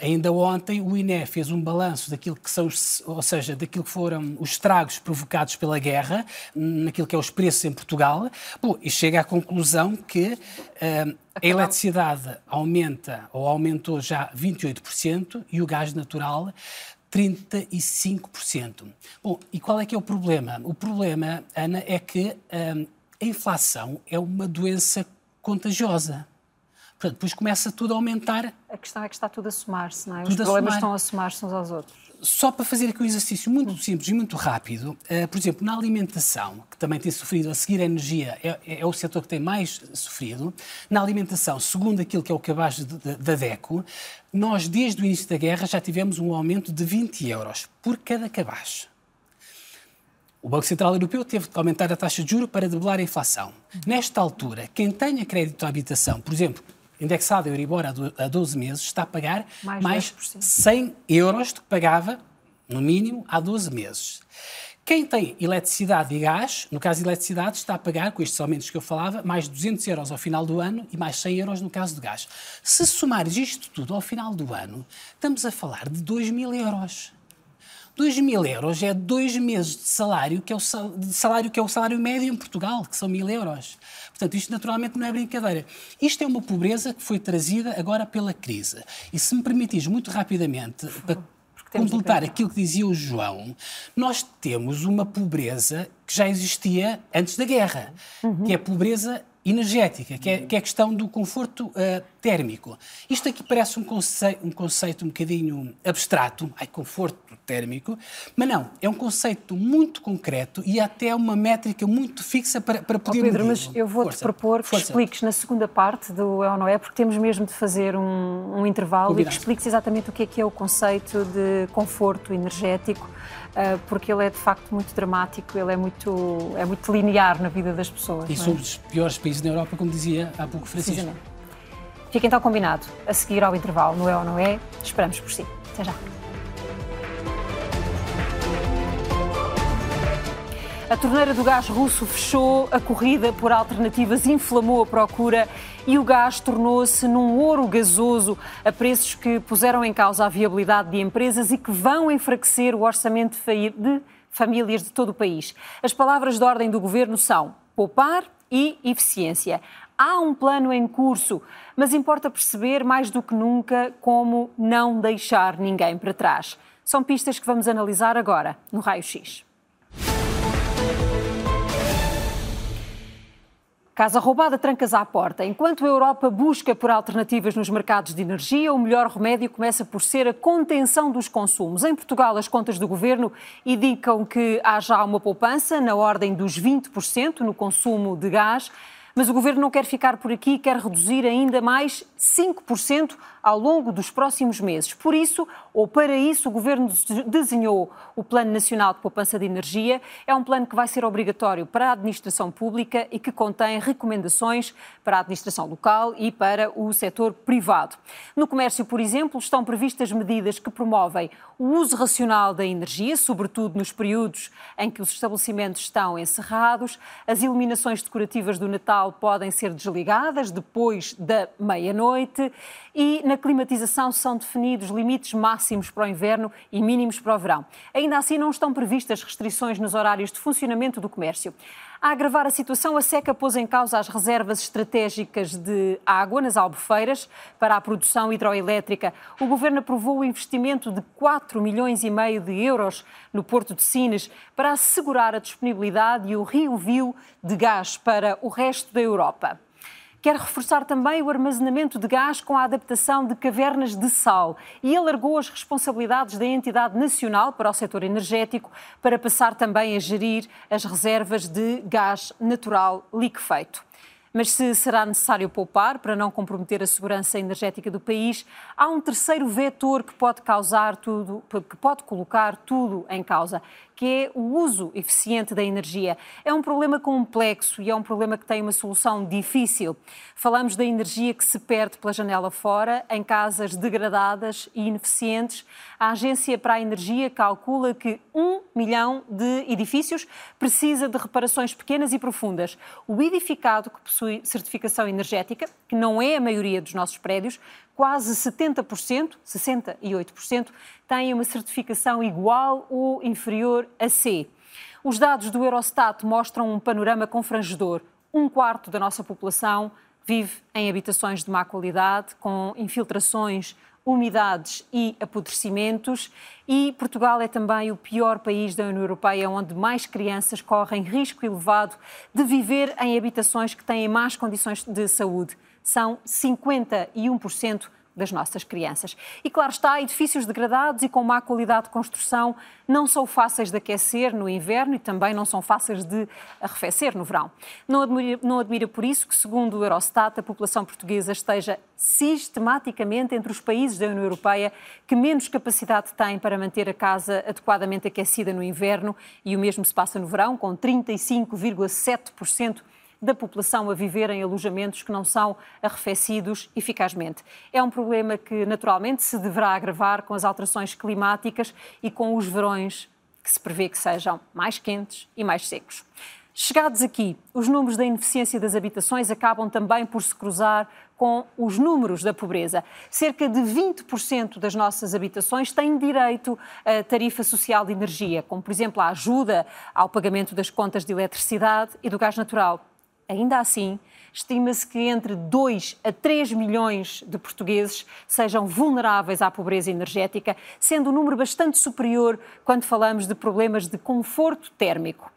Ainda ontem o INE fez um balanço daquilo que são, ou seja, daquilo que foram os estragos provocados pela guerra, naquilo que é os preços em Portugal, Bom, e chega à conclusão que uh, a eletricidade aumenta ou aumentou já 28% e o gás natural 35%. Bom, e qual é que é o problema? O problema, Ana, é que uh, a inflação é uma doença contagiosa. Portanto, depois começa tudo a aumentar. A questão é que está tudo a somar-se, não é? Os problemas estão a somar-se uns aos outros. Só para fazer aqui um exercício muito simples e muito rápido, uh, por exemplo, na alimentação, que também tem sofrido, a seguir a energia é, é, é, o setor que tem mais sofrido, na alimentação, segundo aquilo que é o cabaz da DECO, nós desde o início da guerra já tivemos um aumento de 20 euros por cada cabaz. O Banco Central Europeu teve de aumentar a taxa de juros para debelar a inflação. Nesta altura, quem tenha crédito à habitação, por exemplo, indexado a Euribor a 12 meses, está a pagar mais, mais 100 euros do que pagava, no mínimo, há 12 meses. Quem tem eletricidade e gás, no caso de eletricidade, está a pagar, com estes aumentos que eu falava, mais 200 euros ao final do ano e mais 100 euros no caso de gás. Se somares isto tudo ao final do ano, estamos a falar de 2 mil euros. 2 mil euros é dois meses de salário, que é o salário, que é o salário médio em Portugal, que são mil euros. Portanto, isto naturalmente não é brincadeira. Isto é uma pobreza que foi trazida agora pela crise. E se me permitires, muito rapidamente, para completar aquilo que dizia o João, nós temos uma pobreza que já existia antes da guerra, uhum. que é a pobreza energética, que é, que é a questão do conforto uh, térmico. Isto aqui parece um conceito, um conceito um bocadinho abstrato, ai, conforto térmico, mas não, é um conceito muito concreto e até uma métrica muito fixa para, para poder oh, Pedro, mas eu vou-te propor que Força. expliques na segunda parte do É ou Não É, porque temos mesmo de fazer um, um intervalo Combinado. e que expliques exatamente o que é que é o conceito de conforto energético, porque ele é de facto muito dramático, ele é muito, é muito linear na vida das pessoas. E é? somos dos piores países da Europa, como dizia há pouco Francisco. Fica então combinado a seguir ao intervalo no É ou Não É. Esperamos por si. Até já. A torneira do gás russo fechou, a corrida por alternativas inflamou a procura e o gás tornou-se num ouro gasoso a preços que puseram em causa a viabilidade de empresas e que vão enfraquecer o orçamento de famílias de todo o país. As palavras de ordem do governo são poupar e eficiência. Há um plano em curso, mas importa perceber mais do que nunca como não deixar ninguém para trás. São pistas que vamos analisar agora no Raio X. Casa roubada, trancas à porta. Enquanto a Europa busca por alternativas nos mercados de energia, o melhor remédio começa por ser a contenção dos consumos. Em Portugal, as contas do governo indicam que há já uma poupança na ordem dos 20% no consumo de gás. Mas o governo não quer ficar por aqui, quer reduzir ainda mais 5% ao longo dos próximos meses. Por isso, ou para isso, o governo desenhou o Plano Nacional de Poupança de Energia. É um plano que vai ser obrigatório para a administração pública e que contém recomendações para a administração local e para o setor privado. No comércio, por exemplo, estão previstas medidas que promovem o uso racional da energia, sobretudo nos períodos em que os estabelecimentos estão encerrados. As iluminações decorativas do Natal podem ser desligadas depois da meia-noite e na climatização são definidos limites máximos para o inverno e mínimos para o verão. Ainda assim, não estão previstas restrições nos horários de funcionamento do comércio. A agravar a situação, a seca pôs em causa as reservas estratégicas de água nas albufeiras para a produção hidroelétrica. O governo aprovou o investimento de 4 milhões e meio de euros no Porto de Sines para assegurar a disponibilidade e o rio-viu de gás para o resto da Europa. Quer reforçar também o armazenamento de gás com a adaptação de cavernas de sal e alargou as responsabilidades da entidade nacional para o setor energético para passar também a gerir as reservas de gás natural liquefeito. Mas se será necessário poupar para não comprometer a segurança energética do país, há um terceiro vetor que pode causar tudo, que pode colocar tudo em causa, que é o uso eficiente da energia. É um problema complexo e é um problema que tem uma solução difícil. Falamos da energia que se perde pela janela fora, em casas degradadas e ineficientes. A Agência para a Energia calcula que um milhão de edifícios precisa de reparações pequenas e profundas. O edificado que possui certificação energética, que não é a maioria dos nossos prédios, quase 70%, 68%, têm uma certificação igual ou inferior a C. Os dados do Eurostat mostram um panorama confrangedor. Um quarto da nossa população vive em habitações de má qualidade, com infiltrações, umidades e apodrecimentos. E Portugal é também o pior país da União Europeia onde mais crianças correm risco elevado de viver em habitações que têm más condições de saúde são 51% das nossas crianças. E claro está, edifícios degradados e com má qualidade de construção não são fáceis de aquecer no inverno e também não são fáceis de arrefecer no verão. Não admira, não admira por isso que, segundo o Eurostat, a população portuguesa esteja sistematicamente entre os países da União Europeia que menos capacidade têm para manter a casa adequadamente aquecida no inverno e o mesmo se passa no verão, com 35,7% da população a viver em alojamentos que não são arrefecidos eficazmente. É um problema que, naturalmente, se deverá agravar com as alterações climáticas e com os verões que se prevê que sejam mais quentes e mais secos. Chegados aqui, os números da ineficiência das habitações acabam também por se cruzar com os números da pobreza. Cerca de 20% das nossas habitações têm direito a tarifa social de energia, como, por exemplo, a ajuda ao pagamento das contas de eletricidade e do gás natural. Ainda assim, estima-se que entre 2 a 3 milhões de portugueses sejam vulneráveis à pobreza energética, sendo um número bastante superior quando falamos de problemas de conforto térmico.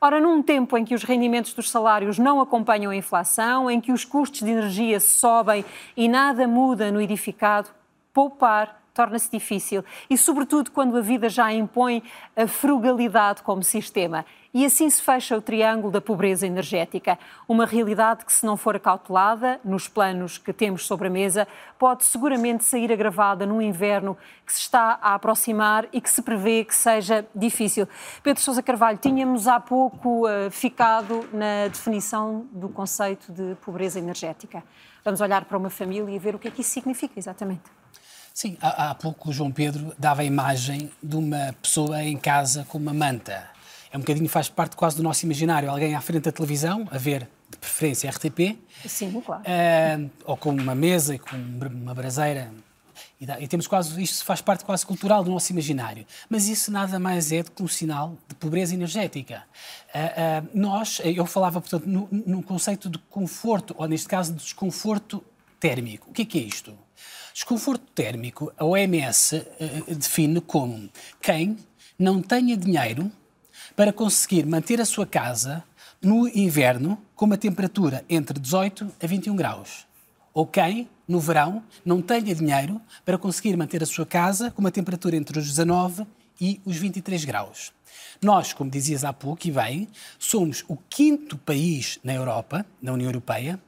Ora, num tempo em que os rendimentos dos salários não acompanham a inflação, em que os custos de energia sobem e nada muda no edificado, poupar torna-se difícil e, sobretudo, quando a vida já impõe a frugalidade como sistema. E assim se fecha o triângulo da pobreza energética. Uma realidade que, se não for acautelada nos planos que temos sobre a mesa, pode seguramente sair agravada num inverno que se está a aproximar e que se prevê que seja difícil. Pedro Sousa Carvalho, tínhamos há pouco uh, ficado na definição do conceito de pobreza energética. Vamos olhar para uma família e ver o que é que isso significa exatamente. Sim, há, há pouco o João Pedro dava a imagem de uma pessoa em casa com uma manta é um bocadinho, faz parte quase do nosso imaginário. Alguém à frente da televisão, a ver, de preferência, RTP. Sim, claro. Uh, ou com uma mesa e com uma braseira. E, dá, e, temos quase, isto faz parte quase cultural do nosso imaginário. Mas isso nada mais é do que um sinal de pobreza energética. Uh, uh, nós, eu falava, portanto, no, num conceito de conforto, ou neste caso, de desconforto térmico. O que é que é isto? Desconforto térmico, a OMS define como quem não tenha dinheiro para conseguir manter a sua casa no inverno com uma temperatura entre 18 a 21 graus. Ou quem, no verão, não tenha dinheiro para conseguir manter a sua casa com uma temperatura entre os 19 e os 23 graus. Nós, como dizias há pouco, e bem, somos o quinto país na Europa, na União Europeia,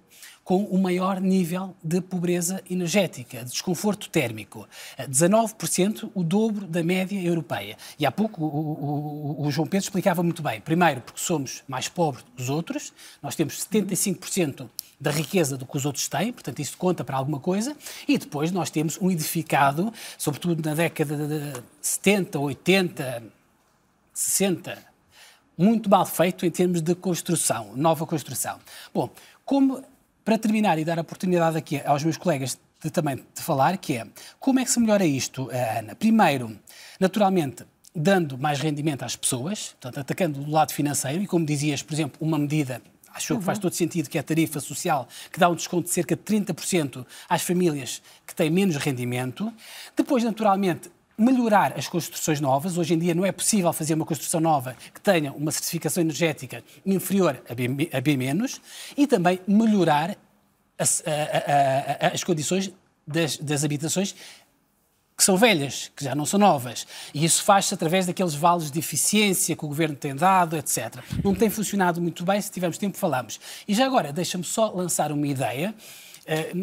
com o maior nível de pobreza energética, de desconforto térmico. 19%, o dobro da média europeia. E há pouco o, o, o, João Pedro explicava muito bem. Primeiro, porque somos mais pobres que os outros, nós temos 75% da riqueza do que os outros têm, portanto isso conta para alguma coisa, e depois nós temos um edificado, sobretudo na década de 70, 80, 60, muito mal feito em termos de construção, nova construção. Bom, como para terminar e dar a oportunidade aqui aos meus colegas de, também de falar, que é como é que se melhora isto, eh, Ana? Primeiro, naturalmente, dando mais rendimento às pessoas, portanto, atacando o lado financeiro, e como dizias, por exemplo, uma medida Acho uhum. que faz todo sentido que é a tarifa social, que dá um desconto de cerca de 30% às famílias que têm menos rendimento. Depois, naturalmente, melhorar as construções novas. Hoje em dia não é possível fazer uma construção nova que tenha uma certificação energética inferior a B, a B e também melhorar as, a, a, as condições das, das habitações que são velhas, que já não são novas. E isso faz-se através daqueles vales de eficiência que o governo tem dado, etc. Não tem funcionado muito bem, se tivermos tempo falamos. E já agora, deixa-me só lançar uma ideia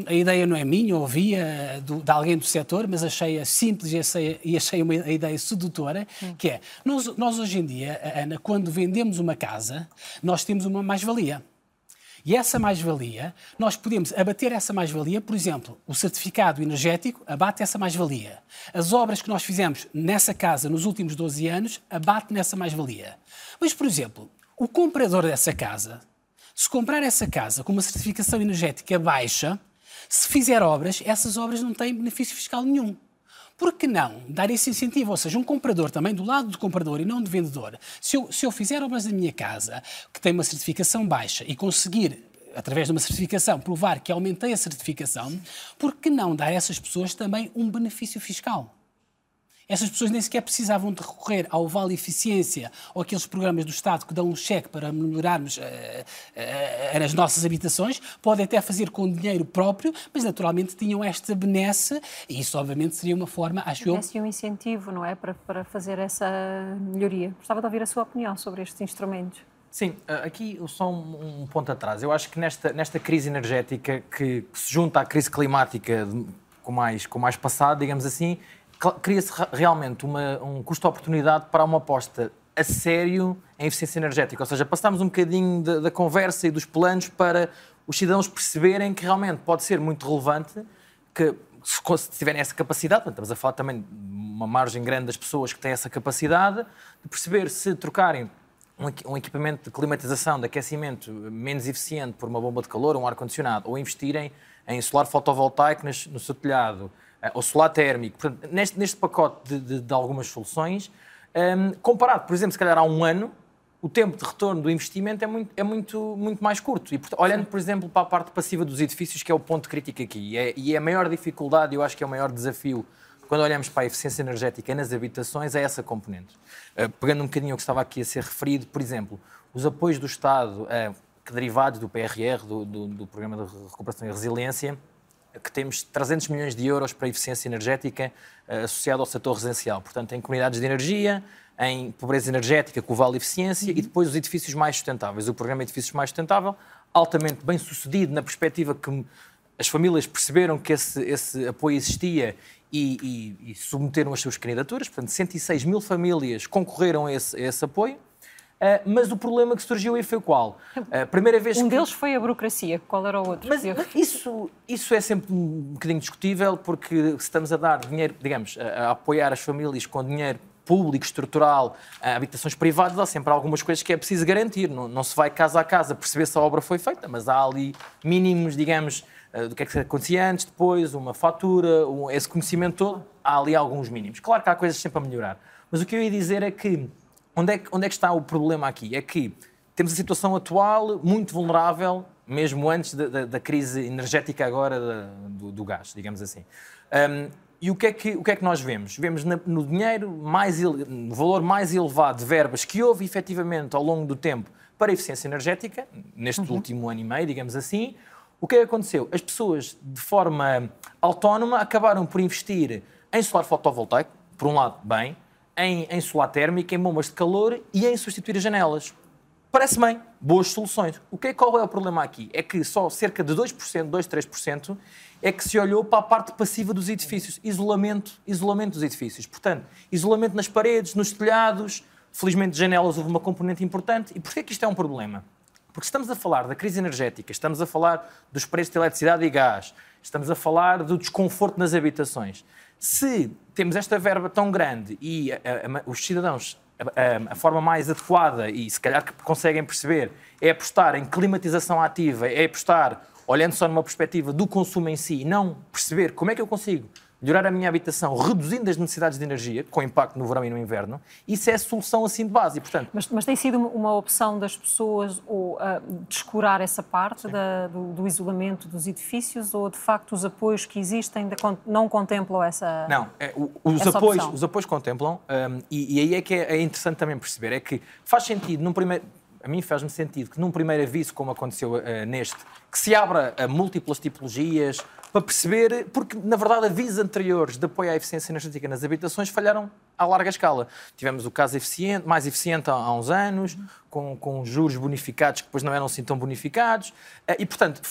a ideia não é minha, ouvia eh, de alguém do setor, mas achei-a simples e achei, e achei uma ideia sedutora, hum. que é, nós, nós hoje em dia, Ana, quando vendemos uma casa, nós temos uma mais-valia. E essa mais-valia, nós podemos abater essa mais-valia, por exemplo, o certificado energético abate essa mais-valia. As obras que nós fizemos nessa casa nos últimos 12 anos abate nessa mais-valia. Mas, por exemplo, o comprador dessa casa se comprar essa casa com uma certificação energética baixa, se fizer obras, essas obras não têm benefício fiscal nenhum. Por que não dar esse incentivo? Ou seja, um comprador também do lado do comprador e não do vendedor. Se eu, se eu fizer obras na minha casa que tem uma certificação baixa e conseguir através de uma certificação, provar que aumentei a certificação, por que não dar a essas pessoas também um benefício fiscal? Essas pessoas nem sequer precisavam de recorrer ao Vale Eficiência ou aqueles programas do Estado que dão um cheque para melhorarmos uh, uh, as nossas habitações. Podem até fazer com dinheiro próprio, mas naturalmente tinham esta benesse e isso obviamente seria uma forma, acho eu... um incentivo, não é, para, para fazer essa melhoria. Gostava de ouvir a sua opinião sobre estes instrumentos. Sim, aqui só um, um ponto atrás. Eu acho que nesta, nesta crise energética que, que se junta à crise climática com mais, com mais passado, digamos assim, cria-se realmente uma, um custo-oportunidade para uma aposta a sério em eficiência energética. Ou seja, passamos um bocadinho da, da conversa e dos planos para os cidadãos perceberem que realmente pode ser muito relevante que se tiverem essa capacidade, estamos a falar também de uma margem grande das pessoas que têm essa capacidade, de perceber se trocarem um equipamento de climatização, de aquecimento menos eficiente por uma bomba de calor, um ar-condicionado, ou investirem em solar fotovoltaico no seu telhado, ou eh, solar térmico. Portanto, neste, neste pacote de, de, de algumas soluções, um, ehm, comparado, por exemplo, se calhar há um ano, o tempo de retorno do investimento é muito, é muito, muito mais curto. E, portanto, olhando, por exemplo, para a parte passiva dos edifícios, que é o ponto crítico aqui, e é, e é a maior dificuldade, eu acho que é o maior desafio quando olhamos para a eficiência energética nas habitações, é essa componente. Uh, pegando um bocadinho o que estava aqui a ser referido, por exemplo, os apoios do Estado, uh, derivados do PRR, do, do, do Programa de Recuperação e Resiliência, que temos 300 milhões de euros para a eficiência energética uh, associado ao setor residencial. Portanto, em comunidades de energia, em pobreza energética com o Vale Eficiência uhum. e depois os edifícios mais sustentáveis. O programa Edifícios Mais Sustentável, altamente bem sucedido na perspectiva que as famílias perceberam que esse, esse apoio existia e, e, e, submeteram as suas candidaturas. Portanto, 106 mil famílias concorreram a esse, a esse apoio. Uh, mas o problema que surgiu aí foi qual? A uh, primeira vez um que... deles foi a burocracia. Qual era o outro? Mas, mas isso, isso é sempre um bocadinho discutível, porque se estamos a dar dinheiro, digamos, a, a apoiar as famílias com dinheiro público, estrutural, a habitações privadas, há sempre algumas coisas que é preciso garantir. Não, não se vai casa a casa perceber se a obra foi feita, mas há ali mínimos, digamos, uh, do que é que acontecia antes, depois, uma fatura, um, esse conhecimento todo, há ali alguns mínimos. Claro que há coisas sempre a melhorar. Mas o que eu ia dizer é que Onde é, que, onde é que está o problema aqui? É que temos a situação atual muito vulnerável, mesmo antes da, da, da crise energética agora da, do, do, gás, digamos assim. Um, e o que, é que, o que é que nós vemos? Vemos no dinheiro mais, no valor mais elevado de verbas que houve efetivamente ao longo do tempo para a eficiência energética, neste uhum. último ano e meio, digamos assim. O que é que aconteceu? As pessoas, de forma autónoma, acabaram por investir em solar fotovoltaico, por um lado, bem, em, em solar térmica, em bombas de calor e em substituir as janelas. Parece bem, boas soluções. O que é, qual é o problema aqui? É que só cerca de 2%, 2, 3% é que se olhou para a parte passiva dos edifícios. Isolamento, isolamento dos edifícios. Portanto, isolamento nas paredes, nos telhados. Felizmente, janelas houve uma componente importante. E porquê que isto é um problema? Porque estamos a falar da crise energética, estamos a falar dos preços de eletricidade e gás, estamos a falar do desconforto nas habitações. Se temos esta verba tão grande e a, a, os cidadãos, a, a, forma mais adequada e se calhar que conseguem perceber é apostar em climatização ativa, é apostar, olhando só numa perspectiva do consumo em si, e não perceber como é que eu consigo melhorar a minha habitação, reduzindo as necessidades de energia, com impacto no verão e no inverno, isso é a solução assim de base. E, portanto... mas, mas tem sido uma opção das pessoas ou, uh, descurar essa parte da, do, do, isolamento dos edifícios ou, de facto, os apoios que existem de, não contemplam essa Não, é, os, essa apoios, os apoios contemplam um, e, e, aí é que é, é interessante também perceber, é que faz sentido, num primeiro a mim faz-me sentido que num primeiro aviso, como aconteceu uh, neste, que se abra a múltiplas tipologias, para perceber, porque na verdade avisos anteriores de apoio à eficiência energética nas habitações falharam à larga escala. Tivemos o caso eficiente, mais eficiente há, uns anos, com, com juros bonificados que depois não eram assim tão bonificados, eh, e portanto,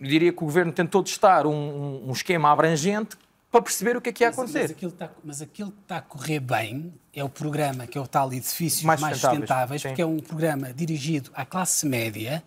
diria que o governo tentou testar um, um esquema abrangente para perceber o que é que ia acontecer. Mas, mas, aquilo, está, mas aquilo que está a correr bem é o programa que é o tal Edifícios Mais, mais Sustentáveis, porque é um programa dirigido à classe média,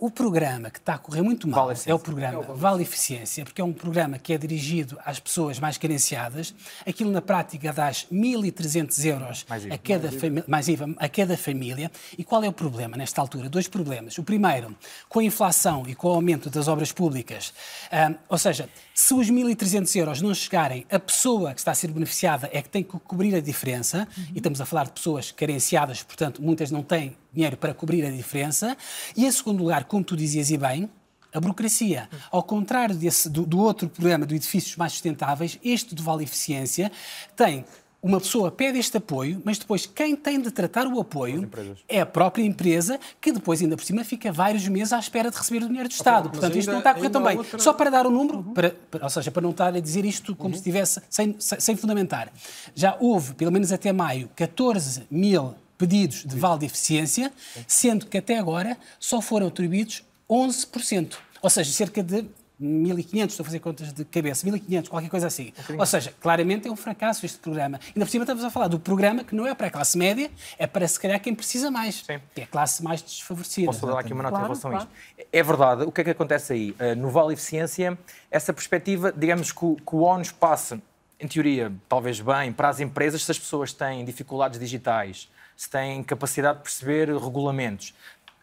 o programa que está a correr muito mal vale é o programa é o vale Eficiência, porque é um programa que é dirigido às pessoas mais carenciadas. Aquilo na prática dá 1.300 euros mais a, cada mais, mais IVA a cada família. E qual é o problema nesta altura? Dois problemas. O primeiro, com a inflação e com o aumento das obras públicas, um, ou seja, se os 1.300 euros não chegarem, a pessoa que está a ser beneficiada é que tem que cobrir a diferença, uhum. e estamos a falar de pessoas carenciadas, portanto, muitas não têm dinheiro para cobrir a diferença. E, em segundo lugar, como tu dizias e bem, a burocracia. Ao contrário desse, do, do, outro programa de edifícios mais sustentáveis, este do Vale Eficiência tem. Uma pessoa pede este apoio, mas depois quem tem de tratar o apoio é a própria empresa, que depois, ainda por cima, fica vários meses à espera de receber o dinheiro do Estado. Okay, Portanto, ainda, isto não está a correr tão bem. Outra... Só para dar o um número, uhum. para, ou seja, para não estar a dizer isto como uhum. se estivesse sem, sem, sem fundamentar. Já houve, pelo menos até maio, 14 mil pedidos de vale de eficiência, sendo que até agora só foram atribuídos 11%. Ou seja, cerca de 1.500, estou a fazer contas de cabeça, 1.500, qualquer coisa assim. Um Ou seja, claramente é um fracasso este programa. Ainda por cima estamos a falar do programa que não é para a classe média, é para se calhar quem precisa mais, Sim. que é a classe mais desfavorecida. Posso dar aqui uma nota claro, em relação claro. a isto? É verdade, o que é que acontece aí? Uh, no Vale Eficiência, essa perspectiva, digamos que o, que o ONU passa, em teoria, talvez bem, para as empresas se as pessoas têm dificuldades digitais, se têm capacidade de perceber regulamentos.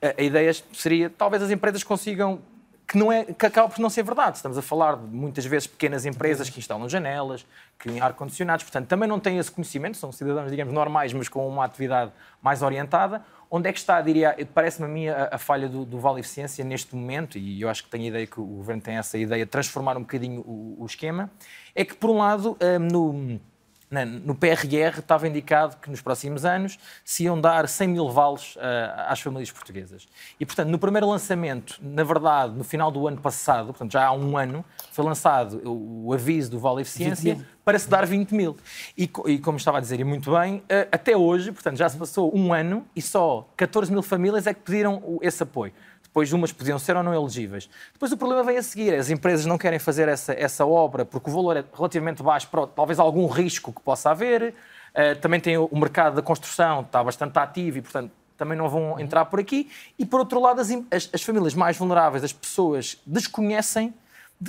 A, a ideia seria, talvez as empresas consigam que, não é, que acaba por não ser verdade. Estamos a falar de muitas vezes pequenas empresas que instalam janelas, que têm ar-condicionados, portanto também não têm esse conhecimento, são cidadãos, digamos, normais, mas com uma atividade mais orientada. Onde é que está, diria, parece-me a mim, a, a falha do, do, Vale Eficiência neste momento, e eu acho que tenho a ideia que o Governo tem essa ideia de transformar um bocadinho o, o esquema, é que, por um lado, um, no no PRR estava indicado que nos próximos anos se iam dar 100 mil vales uh, às famílias portuguesas. E, portanto, no primeiro lançamento, na verdade, no final do ano passado, portanto, já há um ano, foi lançado o, o aviso do Vale Eficiência para se dar 20 mil. E, e, como estava a dizer, e muito bem, uh, até hoje, portanto, já se passou um ano e só 14 mil famílias é que pediram esse apoio depois umas podiam ser ou não elegíveis. Depois o problema vem a seguir, as empresas não querem fazer essa, essa obra porque o valor é relativamente baixo para talvez algum risco que possa haver, uh, também tem o mercado da construção, está bastante ativo e, portanto, também não vão entrar por aqui. E, por outro lado, as, as, as famílias mais vulneráveis, as pessoas desconhecem,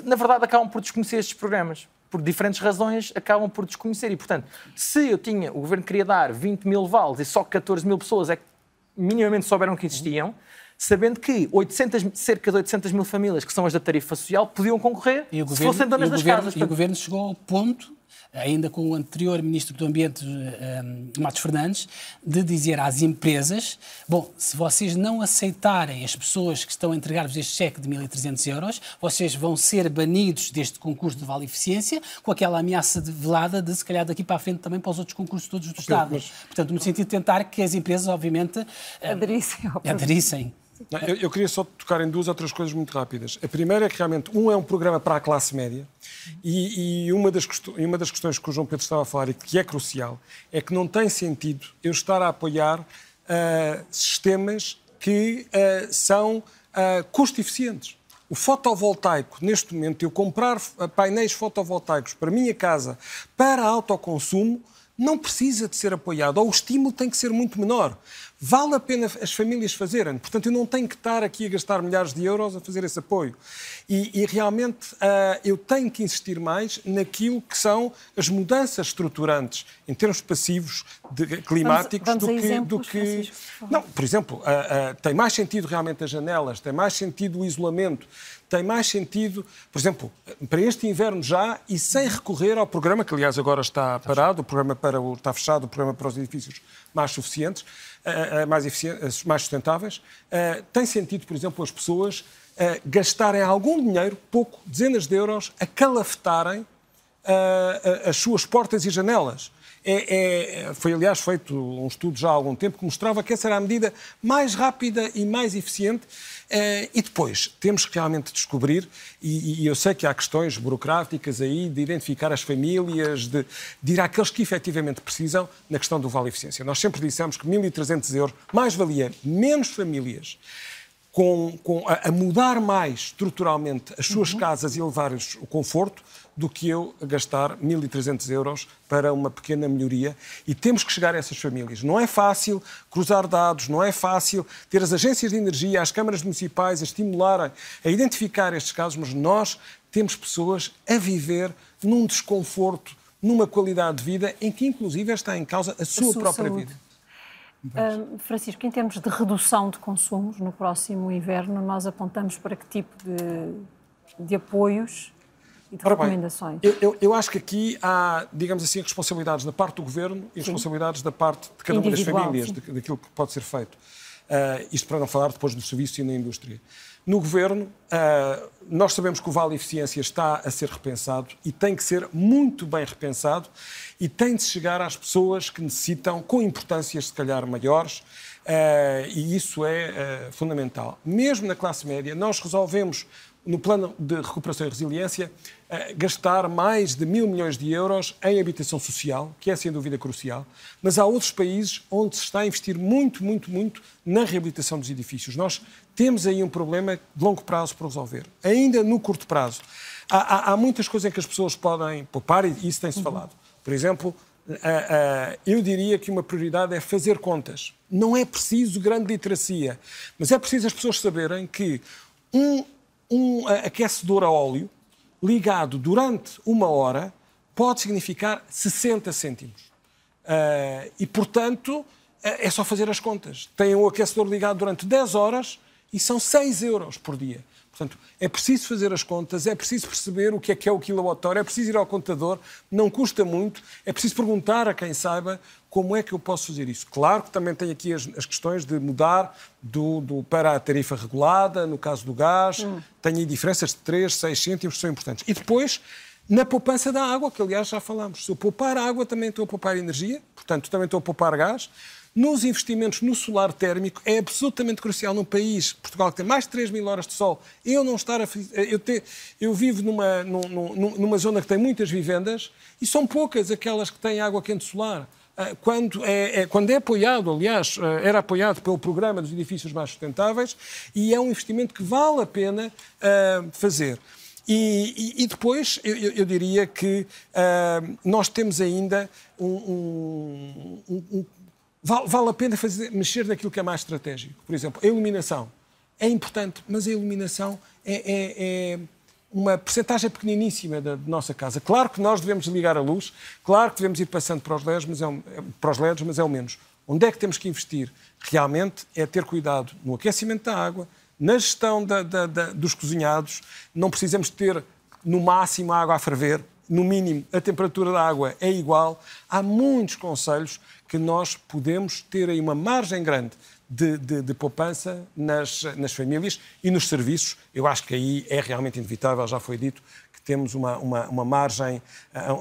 na verdade, acabam por desconhecer estes programas por diferentes razões, acabam por desconhecer. E, portanto, se eu tinha, o governo queria dar 20 mil vales e só 14 mil pessoas é que minimamente souberam que existiam, sabendo que 800, cerca de 800 mil famílias, que são as da tarifa social, podiam concorrer e o governo, se fossem donas das governo, casas. E o governo chegou ao ponto, ainda com o anterior Ministro do Ambiente, um, Matos Fernandes, de dizer às empresas: bom, se vocês não aceitarem as pessoas que estão a entregar-vos este cheque de 1.300 euros, vocês vão ser banidos deste concurso de Vale Eficiência, com aquela ameaça de velada de, se calhar, daqui para a frente também para os outros concursos todos do Estado. Mas... Portanto, no sentido de tentar que as empresas, obviamente, aderissem. aderissem. Não, eu, eu, queria só tocar em duas outras coisas muito rápidas. A primeira é que realmente um é um programa para a classe média e, e uma, das uma das questões que o João Pedro estava a falar e que é crucial é que não tem sentido eu estar a apoiar uh, sistemas que uh, são uh, custo eficientes. O fotovoltaico, neste momento, eu comprar painéis fotovoltaicos para a minha casa para autoconsumo, não precisa de ser apoiado, ou o estímulo tem que ser muito menor vale a pena as famílias fazerem. Portanto, eu não tenho que estar aqui a gastar milhares de euros a fazer esse apoio. E, e realmente uh, eu tenho que insistir mais naquilo que são as mudanças estruturantes em termos passivos de, climáticos vamos, vamos do, que, exemplos, do que. Não, por exemplo, uh, uh, tem mais sentido realmente as janelas, tem mais sentido o isolamento tem mais sentido, por exemplo, para este inverno já e sem recorrer ao programa, que aliás agora está parado, o programa para o, está fechado, o programa para os edifícios mais suficientes, mais, eficientes, mais sustentáveis, tem sentido, por exemplo, as pessoas gastarem algum dinheiro, pouco, dezenas de euros, a calafetarem as suas portas e janelas. É, é, foi, aliás, feito um estudo já há algum tempo que mostrava que essa era a medida mais rápida e mais eficiente. Uh, e depois, temos que realmente descobrir, e, e, eu sei que há questões burocráticas aí, de identificar as famílias, de, de ir àqueles que efetivamente precisam na questão do Vale Eficiência. Nós sempre dissemos que 1.300 euros, mais valia menos famílias com, com a, mudar mais estruturalmente as suas uhum. casas e levar-lhes o conforto do que eu gastar 1.300 euros para uma pequena melhoria. E temos que chegar a essas famílias. Não é fácil cruzar dados, não é fácil ter as agências de energia, as câmaras municipais a estimularem, a identificar estes casos, mas nós temos pessoas a viver num desconforto, numa qualidade de vida em que, inclusive, está em causa a sua, a sua própria saúde. vida. Uh, Francisco, em termos de redução de consumos no próximo inverno, nós apontamos para que tipo de, de apoios e de Ora recomendações? Bem, eu, eu, acho que aqui há, digamos assim, responsabilidades da parte do Governo e sim. responsabilidades da parte de cada uma das famílias, de, daquilo que pode ser feito. Uh, isto para não falar depois do serviço e na indústria. No Governo, uh, nós sabemos que o Vale Eficiência está a ser repensado e tem que ser muito bem repensado e tem de chegar às pessoas que necessitam, com importâncias se calhar maiores, uh, e isso é fundamental. Mesmo na classe média, nós resolvemos no plano de recuperação e resiliência, gastar mais de mil milhões de euros em habitação social, que é sem dúvida crucial, mas há outros países onde se está a investir muito, muito, muito na reabilitação dos edifícios. Nós temos aí um problema de longo prazo para resolver. Ainda no curto prazo, há, há, há muitas coisas em que as pessoas podem poupar e isso tem-se uhum. falado. Por exemplo, eu diria que uma prioridade é fazer contas. Não é preciso grande literacia, mas é preciso as pessoas saberem que um, um aquecedor a óleo ligado durante uma hora pode significar 60 cêntimos. Uh, e, portanto, é só fazer as contas. Tem o aquecedor ligado durante 10 horas e são 6 euros por dia. Portanto, é preciso fazer as contas, é preciso perceber o que é que é o quilowatt-hora, é preciso ir ao contador, não custa muito, é preciso perguntar a quem saiba como é que eu posso fazer isso. Claro que também tem aqui as, as questões de mudar do, do, para a tarifa regulada, no caso do gás, hum. tem aí diferenças de 3, 6 cêntimos que são importantes. E depois, na poupança da água, que aliás já falamos. Se eu poupar água, também estou a poupar energia, portanto, também estou a poupar gás nos investimentos no solar térmico é absolutamente crucial num país, Portugal, que tem mais de 3 mil horas de sol, eu não estar a. Eu, eu vivo numa, numa, numa zona que tem muitas vivendas e são poucas aquelas que têm água quente solar. Ah, quando é, é, quando é apoiado, aliás, ah, era apoiado pelo programa dos edifícios mais sustentáveis e é um investimento que vale a pena uh, fazer. E, e, e, depois eu, eu, diria que uh, nós temos ainda um, um, um, Vale, vale a pena fazer, mexer naquilo que é mais estratégico. Por exemplo, a iluminação. É importante, mas a iluminação é, é, é uma percentagem pequeniníssima da, da, nossa casa. Claro que nós devemos ligar a luz, claro que devemos ir passando para os LEDs, mas é, para os LEDs, mas é o menos. Onde é que temos que investir? Realmente é ter cuidado no aquecimento da água, na gestão da, da, dos cozinhados. Não precisamos ter, no máximo, a água a ferver. No mínimo, a temperatura da água é igual. Há muitos conselhos que nós podemos ter aí uma margem grande de, de, de, poupança nas, nas famílias e nos serviços. Eu acho que aí é realmente inevitável, já foi dito, que temos uma, uma, uma margem,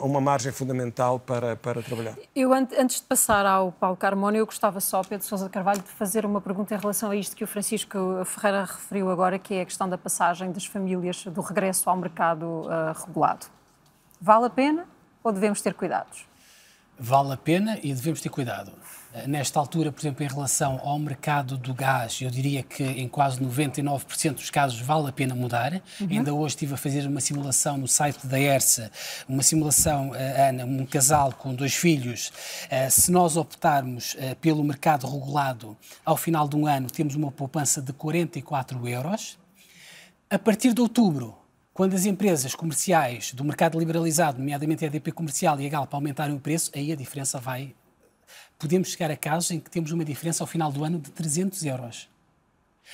uma margem fundamental para, para trabalhar. Eu, antes de passar ao Paulo Carmona, eu gostava só, Pedro Sousa Carvalho, de fazer uma pergunta em relação a isto que o Francisco Ferreira referiu agora, que é a questão da passagem das famílias, do regresso ao mercado uh, regulado. Vale a pena ou devemos ter cuidados? Vale a pena e devemos ter cuidado. Eh, nesta altura, por exemplo, em relação ao mercado do gás, eu diria que em quase 99% dos casos vale a pena mudar. Uhum. Ainda hoje estive a fazer uma simulação no site da ERSA, uma simulação, eh, Ana, um casal com dois filhos. Eh, se nós optarmos pelo mercado regulado, ao final de um ano temos uma poupança de 44 euros. A partir de outubro, quando as empresas comerciais do mercado liberalizado, nomeadamente a EDP Comercial e a Galp, aumentarem o preço, aí a diferença vai. Podemos chegar a casos em que temos uma diferença ao final do ano de 300 euros.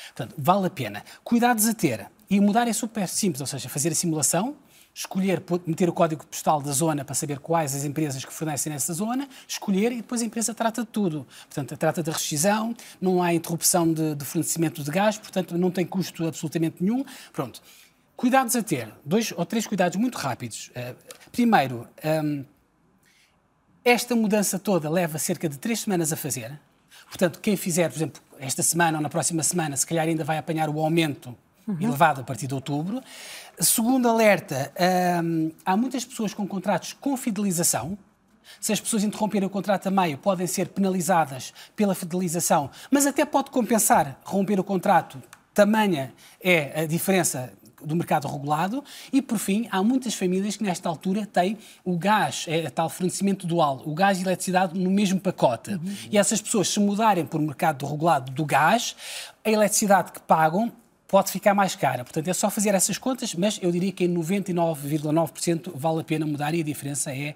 Portanto, vale a pena. Cuidados a ter. E mudar é super simples, ou seja, fazer a simulação, escolher, meter o código postal da zona para saber quais as empresas que fornecem nessa zona, escolher e depois a empresa trata de tudo. Portanto, trata da rescisão, não há interrupção de, de fornecimento de gás, portanto, não tem custo absolutamente nenhum. Pronto. Cuidados a ter. Dois ou três cuidados muito rápidos. Uh, primeiro, um, esta mudança toda leva cerca de três semanas a fazer. Portanto, quem fizer, por exemplo, esta semana ou na próxima semana, se calhar ainda vai apanhar o aumento uhum. elevado a partir de outubro. Segundo alerta, um, há muitas pessoas com contratos com fidelização. Se as pessoas interromperem o contrato a meio, podem ser penalizadas pela fidelização, mas até pode compensar romper o contrato. Tamanha é a diferença do mercado regulado e, por fim, há muitas famílias que nesta altura têm o gás, é tal fornecimento dual, o gás e a eletricidade no mesmo pacote. Uhum. E essas pessoas, se mudarem para o mercado regulado do gás, a eletricidade que pagam pode ficar mais cara. Portanto, é só fazer essas contas, mas eu diria que em 99,9% vale a pena mudar e a diferença é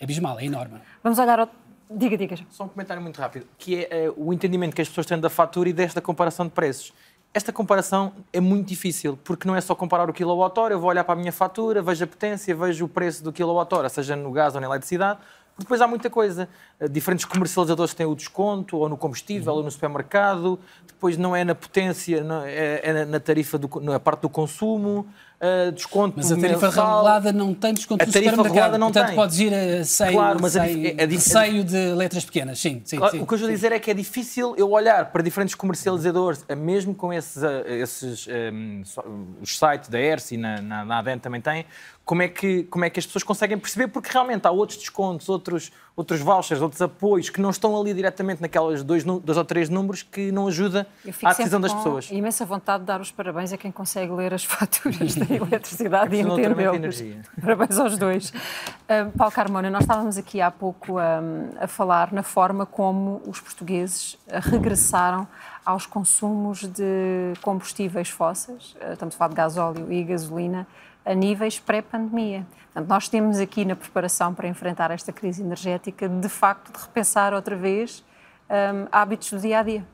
abismal, é enorme. Vamos olhar ao... Diga, diga. Só um comentário muito rápido, que é, é o entendimento que as pessoas têm da fatura e desta comparação de preços. Esta comparação é muito difícil, porque não é só comparar o quilowatt-hora, eu vou olhar para a minha fatura, vejo a potência, vejo o preço do quilowatt-hora, seja no gás ou na eletricidade, depois há muita coisa. Eh, diferentes comercializadores têm o desconto, ou no combustível, uhum. ou no supermercado. Depois não é na potência, é, é na tarifa, do, na parte do consumo uh, desconto Mas a tarifa mensal. regulada não tem desconto a tarifa regulada não Portanto, tem. podes ir a seio, claro, mas seio, é, é, seio de letras pequenas. Sim, sim, claro, sim, O que eu estou a dizer é que é difícil eu olhar para diferentes comercializadores, eh, mesmo com esses, eh, esses um, os sites da ERSI, na, na, na ADN também tem, como é, que, como é que as pessoas conseguem perceber, porque realmente há outros descontos, outros, outros vouchers, outros apoios que não estão ali diretamente naquelas dois, dois ou três números que não ajuda à decisão das pessoas. imensa vontade de dar os parabéns a quem consegue ler as faturas da eletricidade e entendê-los. Parabéns aos dois. Uh, Paulo Carmona, nós estávamos aqui há pouco um, a falar na forma como os portugueses regressaram aos consumos de combustíveis fósseis, estamos a falar de gasóleo e gasolina, a níveis pré-pandemia. Portanto, nós temos aqui na preparação para enfrentar esta crise energética, de facto, de repensar outra vez um, hábitos do dia a dia.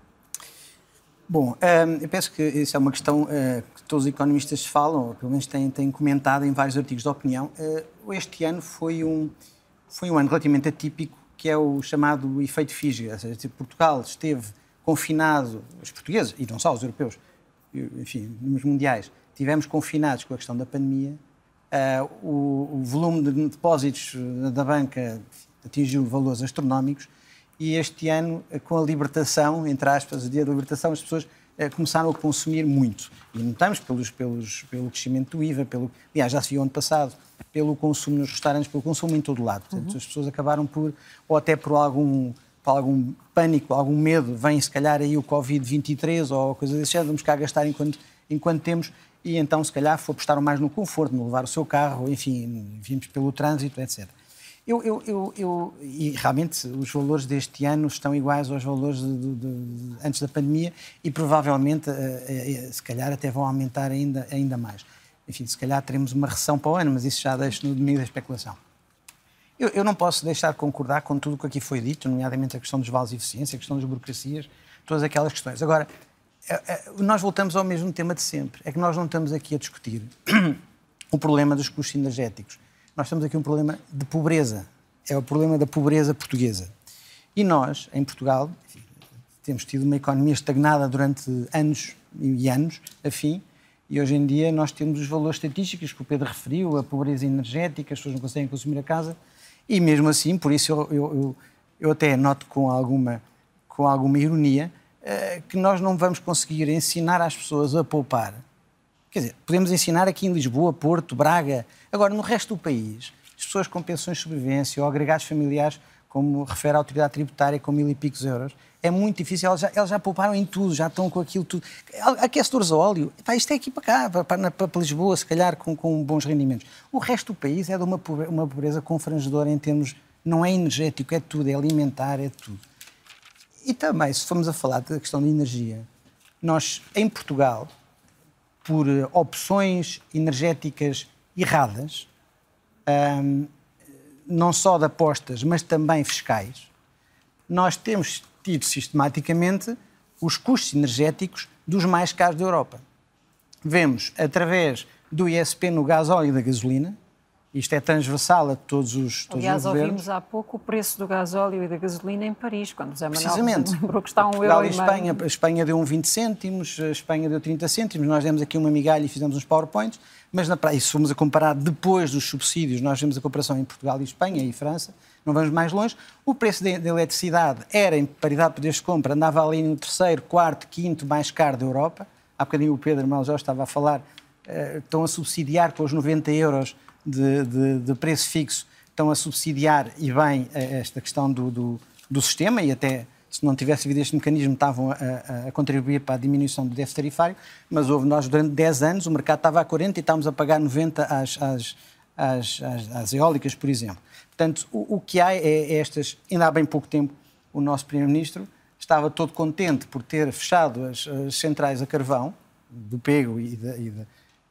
Bom, eu penso que isso é uma questão que todos os economistas falam, ou pelo menos têm, têm comentado em vários artigos de opinião. Este ano foi um, foi um ano relativamente atípico, que é o chamado efeito Fiji. Ou seja, Portugal esteve confinado, os portugueses, e não só os europeus, enfim, nos mundiais, tivemos confinados com a questão da pandemia. o, o volume de depósitos da banca atingiu valores astronómicos e este ano, com a libertação, entre aspas, o dia da libertação, as pessoas eh, começaram a consumir muito. E notamos pelos, pelos, pelo crescimento do IVA, pelo, aliás, já se viu ano passado, pelo consumo nos restaurantes, pelo consumo em todo o lado. Portanto, uhum. as pessoas acabaram por, ou até por algum, algum pânico, algum medo, vem se calhar aí o Covid-23 ou coisa desse género, vamos cá gastar enquanto, enquanto temos, e então se calhar apostaram mais no conforto, no levar o seu carro, enfim, vimos pelo trânsito, etc. Eu, eu, eu, eu, e realmente os valores deste ano estão iguais aos valores de, de, de, antes da pandemia e provavelmente, uh, uh, se calhar, até vão aumentar ainda, ainda mais. Enfim, se calhar teremos uma recessão para o ano, mas isso já deixa no domínio da especulação. Eu, eu, não posso deixar de concordar com tudo o que aqui foi dito, nomeadamente a questão dos vales de eficiência, a questão das burocracias, todas aquelas questões. Agora, nós voltamos ao mesmo tema de sempre. É que nós não estamos aqui a discutir o problema dos custos energéticos nós temos aqui um problema de pobreza. É o problema da pobreza portuguesa. E nós, em Portugal, temos tido uma economia estagnada durante anos e anos, afim, e hoje em dia nós temos os valores estatísticos que o Pedro referiu, a pobreza energética, as pessoas não conseguem consumir a casa, e mesmo assim, por isso eu, eu, eu até noto com alguma, com alguma ironia que nós não vamos conseguir ensinar às pessoas a poupar Quer dizer, podemos ensinar aqui em Lisboa, Porto, Braga. Agora, no resto do país, as pessoas com pensões de sobrevivência ou agregados familiares, como refere a autoridade tributária, com mil e picos euros, é muito difícil. Eles já, eles já pouparam em tudo, já estão com aquilo tudo. Aquecedores a óleo, pá, isto é aqui para cá, para, para, para Lisboa, se calhar com, com, bons rendimentos. O resto do país é de uma pobreza, uma pobreza confrangedora em termos. Não é energético, é tudo, é alimentar, é tudo. E também, se formos a falar da questão da energia, nós, em Portugal, por eh, opções energéticas erradas, não só de apostas, mas também fiscais, nós temos tido sistematicamente os custos energéticos dos mais caros da Europa. Vemos através do ISP no gás óleo e da gasolina, isto é transversal a todos os todos Aliás, os governos. ouvimos há pouco o preço do gasóleo e da gasolina em Paris, quando José Manuel lembrou que está um Portugal euro e Espanha, a Espanha deu um 20 cêntimos, a Espanha deu 30 cêntimos, nós demos aqui uma migalha e fizemos uns powerpoints, mas na praia, se formos a comparar depois dos subsídios, nós vemos a comparação em Portugal e Espanha e França, não vamos mais longe, o preço da eletricidade era, em paridade de poderes de compra, andava ali no terceiro, quarto, quinto mais caro da Europa, há bocadinho o Pedro Mal já estava a falar, uh, estão a subsidiar com os 90 euros de, de, de preço fixo estão a subsidiar e bem esta questão do, do, do, sistema e até se não tivesse havido este mecanismo estavam a, a, a, contribuir para a diminuição do déficit tarifário, mas houve nós durante 10 anos, o mercado estava a 40 e estávamos a pagar 90 às, às, às, às eólicas, por exemplo. Portanto, o, o que há é, é, estas, ainda há bem pouco tempo, o nosso Primeiro-Ministro estava todo contente por ter fechado as, as centrais a carvão, do Pego e de, e de,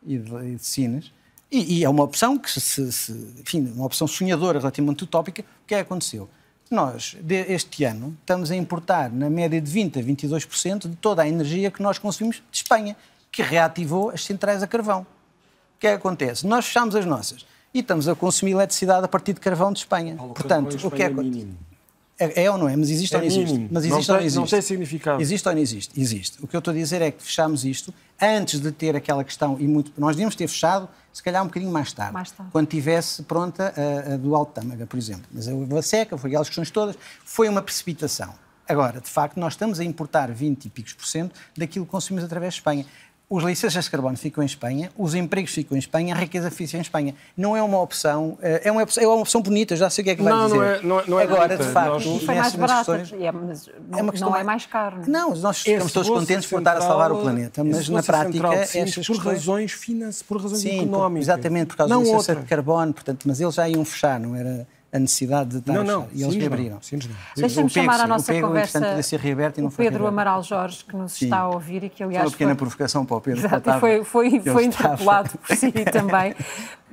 e de, e de Sines, e, e é uma opção que, se, se, enfim, uma opção sonhadora, relativamente utópica. O que é que aconteceu? Nós, este ano, estamos a importar na média de 20% a 22% de toda a energia que nós consumimos de Espanha, que reativou as centrais a carvão. O que é que acontece? Nós fechamos as nossas e estamos a consumir eletricidade a partir de carvão de Espanha. Portanto, o que é que acontece? É, é, ou não é? Mas existe é ou não existe? Mínimo. Mas existe não ou não existe? Não tem significado. Existe ou não existe? Existe. O que eu estou a dizer é que fechamos isto antes de ter aquela questão, e muito, nós devíamos ter fechado, se calhar um bocadinho mais tarde, mais tarde. quando tivesse pronta a, a do Alto Tâmega, por exemplo. Mas a seca, foi aquelas questões todas, foi uma precipitação. Agora, de facto, nós estamos a importar 20 e picos por cento daquilo que consumimos através de Espanha os licenças de carbono ficam em Espanha, os empregos ficam em Espanha, a riqueza fica em Espanha. Não é uma opção, eh, é uma opção, é uma opção bonita, já sei o que é que vai não, dizer. Não, é, não, é, não é Agora, bonita. de facto, nós... foi mais barato, é, mas é uma questão não é mais caro. Não, nós ficamos todos contentes por estar a salvar o planeta, mas na prática estas por razões financeiras, por razões Sim, económicas. exatamente, por causa não da licença outra. de carbono, portanto, mas eles já iam fechar, não era a necessidade de estar não, não, e eles reabriram. Deixa-me chamar a nossa pego, conversa ser reaberto e não o Pedro foi Amaral Jorge, que nos sim. está a ouvir e que, aliás, foi uma pequena foi... provocação para o Pedro. Exato, foi, foi, foi interpelado por si também.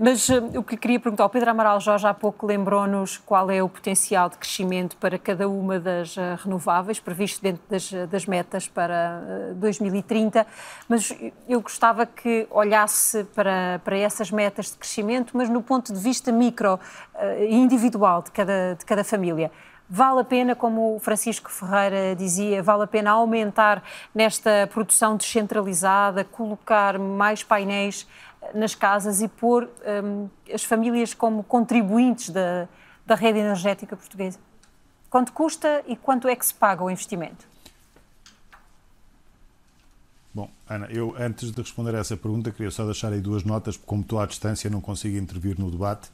Mas uh, o que queria perguntar, o Pedro Amaral Jorge há pouco lembrou-nos qual é o potencial de crescimento para cada uma das uh, renováveis, previsto dentro das, das metas para uh, 2030, mas eu gostava que olhasse para, para essas metas de crescimento, mas no ponto de vista micro e individual de cada, de cada família. Vale a pena, como o Francisco Ferreira dizia, vale a pena aumentar nesta produção descentralizada, colocar mais painéis nas casas e pôr um, as famílias como contribuintes da, da rede energética portuguesa? Quanto custa e quanto é que se paga o investimento? Bom, Ana, eu antes de responder a essa pergunta queria só deixar aí duas notas, porque como estou à distância não consigo intervir no debate,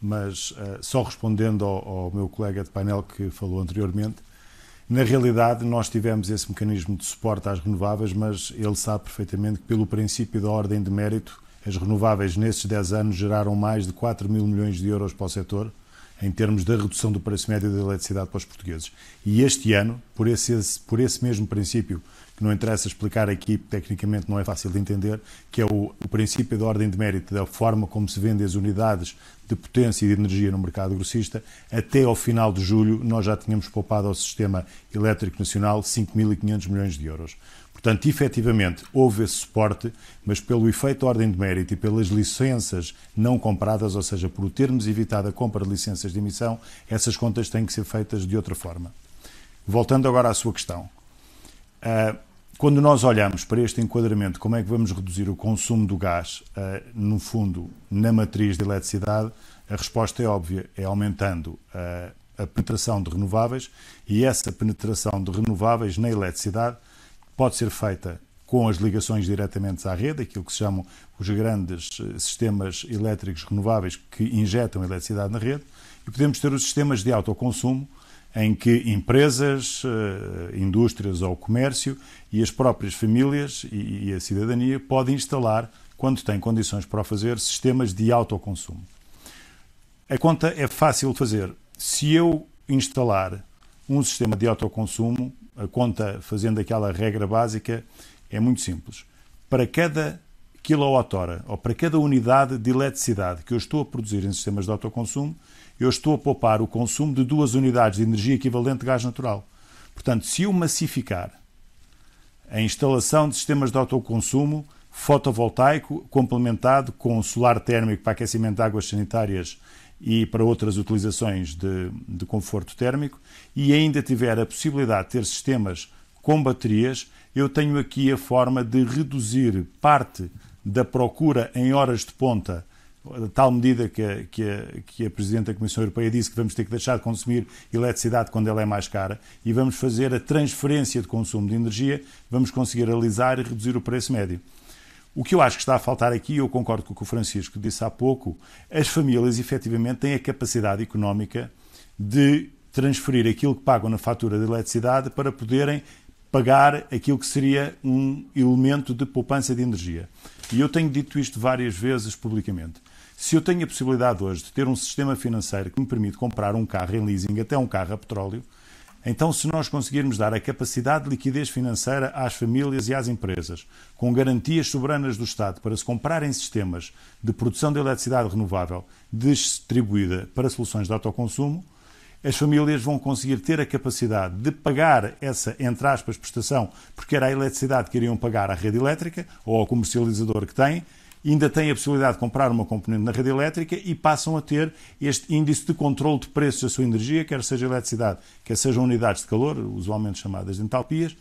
mas uh, só respondendo ao, ao meu colega de painel que falou anteriormente, na realidade, nós tivemos esse mecanismo de suporte às renováveis, mas ele sabe perfeitamente que, pelo princípio da ordem de mérito, as renováveis, nesses 10 anos, geraram mais de 4 mil milhões de euros para o setor, em termos da redução do preço médio da eletricidade para os portugueses. E este ano, por esse, por esse mesmo princípio, que não interessa explicar aqui, tecnicamente não é fácil de entender, que é o, o princípio da ordem de mérito, da forma como se vendem as unidades de potência e de energia no mercado grossista, até ao final de julho nós já tínhamos poupado ao sistema elétrico nacional 5.500 milhões de euros. Portanto, efetivamente, houve esse suporte, mas pelo efeito de ordem de mérito e pelas licenças não compradas, ou seja, por termos evitado a compra de licenças de emissão, essas contas têm que ser feitas de outra forma. Voltando agora à sua questão. Ah, quando nós olhamos para este enquadramento, como é que vamos reduzir o consumo do gás, ah, no fundo, na matriz de eletricidade, a resposta é óbvia, é aumentando ah, a penetração de renováveis e essa penetração de renováveis na eletricidade pode ser feita com as ligações diretamente à rede, aquilo que se chamam os grandes eh, sistemas elétricos renováveis que injetam eletricidade na rede, e podemos ter os sistemas de autoconsumo, em que empresas, eh, indústrias ou comércio e as próprias famílias e a cidadania podem instalar, quando têm condições para o fazer, sistemas de autoconsumo. A conta é fácil de fazer. Se eu instalar um sistema de autoconsumo, a conta fazendo aquela regra básica é muito simples. Para cada quilowatt-hora ou para cada unidade de eletricidade que eu estou a produzir em sistemas de autoconsumo, eu estou a poupar o consumo de duas unidades de energia equivalente de gás natural. Portanto, se eu massificar a instalação de sistemas de autoconsumo fotovoltaico complementado com solar térmico para aquecimento de águas sanitárias e para outras utilizações de, de conforto térmico, e ainda tiver a possibilidade de ter sistemas com baterias, eu tenho aqui a forma de reduzir parte da procura em horas de ponta, de tal medida que a, que, a, que a Presidente da Comissão Europeia disse que vamos ter que deixar de consumir eletricidade quando ela é mais cara e vamos fazer a transferência de consumo de energia, vamos conseguir alisar e reduzir o preço médio. O que eu acho que está a faltar aqui, eu concordo com o que o Francisco disse há pouco, as famílias efetivamente têm a capacidade económica de transferir aquilo que pagam na fatura de eletricidade para poderem pagar aquilo que seria um elemento de poupança de energia. E eu tenho dito isto várias vezes publicamente. Se eu tenho a possibilidade hoje de ter um sistema financeiro que me permite comprar um carro em leasing, até um carro a petróleo, então, se nós conseguirmos dar a capacidade de liquidez financeira às famílias e às empresas, com garantias soberanas do Estado para se comprarem sistemas de produção de eletricidade renovável distribuída para soluções de autoconsumo, as famílias vão conseguir ter a capacidade de pagar essa, entre aspas, prestação, porque era a eletricidade que iriam pagar à rede elétrica ou ao comercializador que tem, ainda têm a possibilidade de comprar uma componente na rede elétrica e passam a ter este índice de controle de preços da sua energia, quer seja eletricidade, quer sejam unidades de calor, usualmente chamadas de entalpias,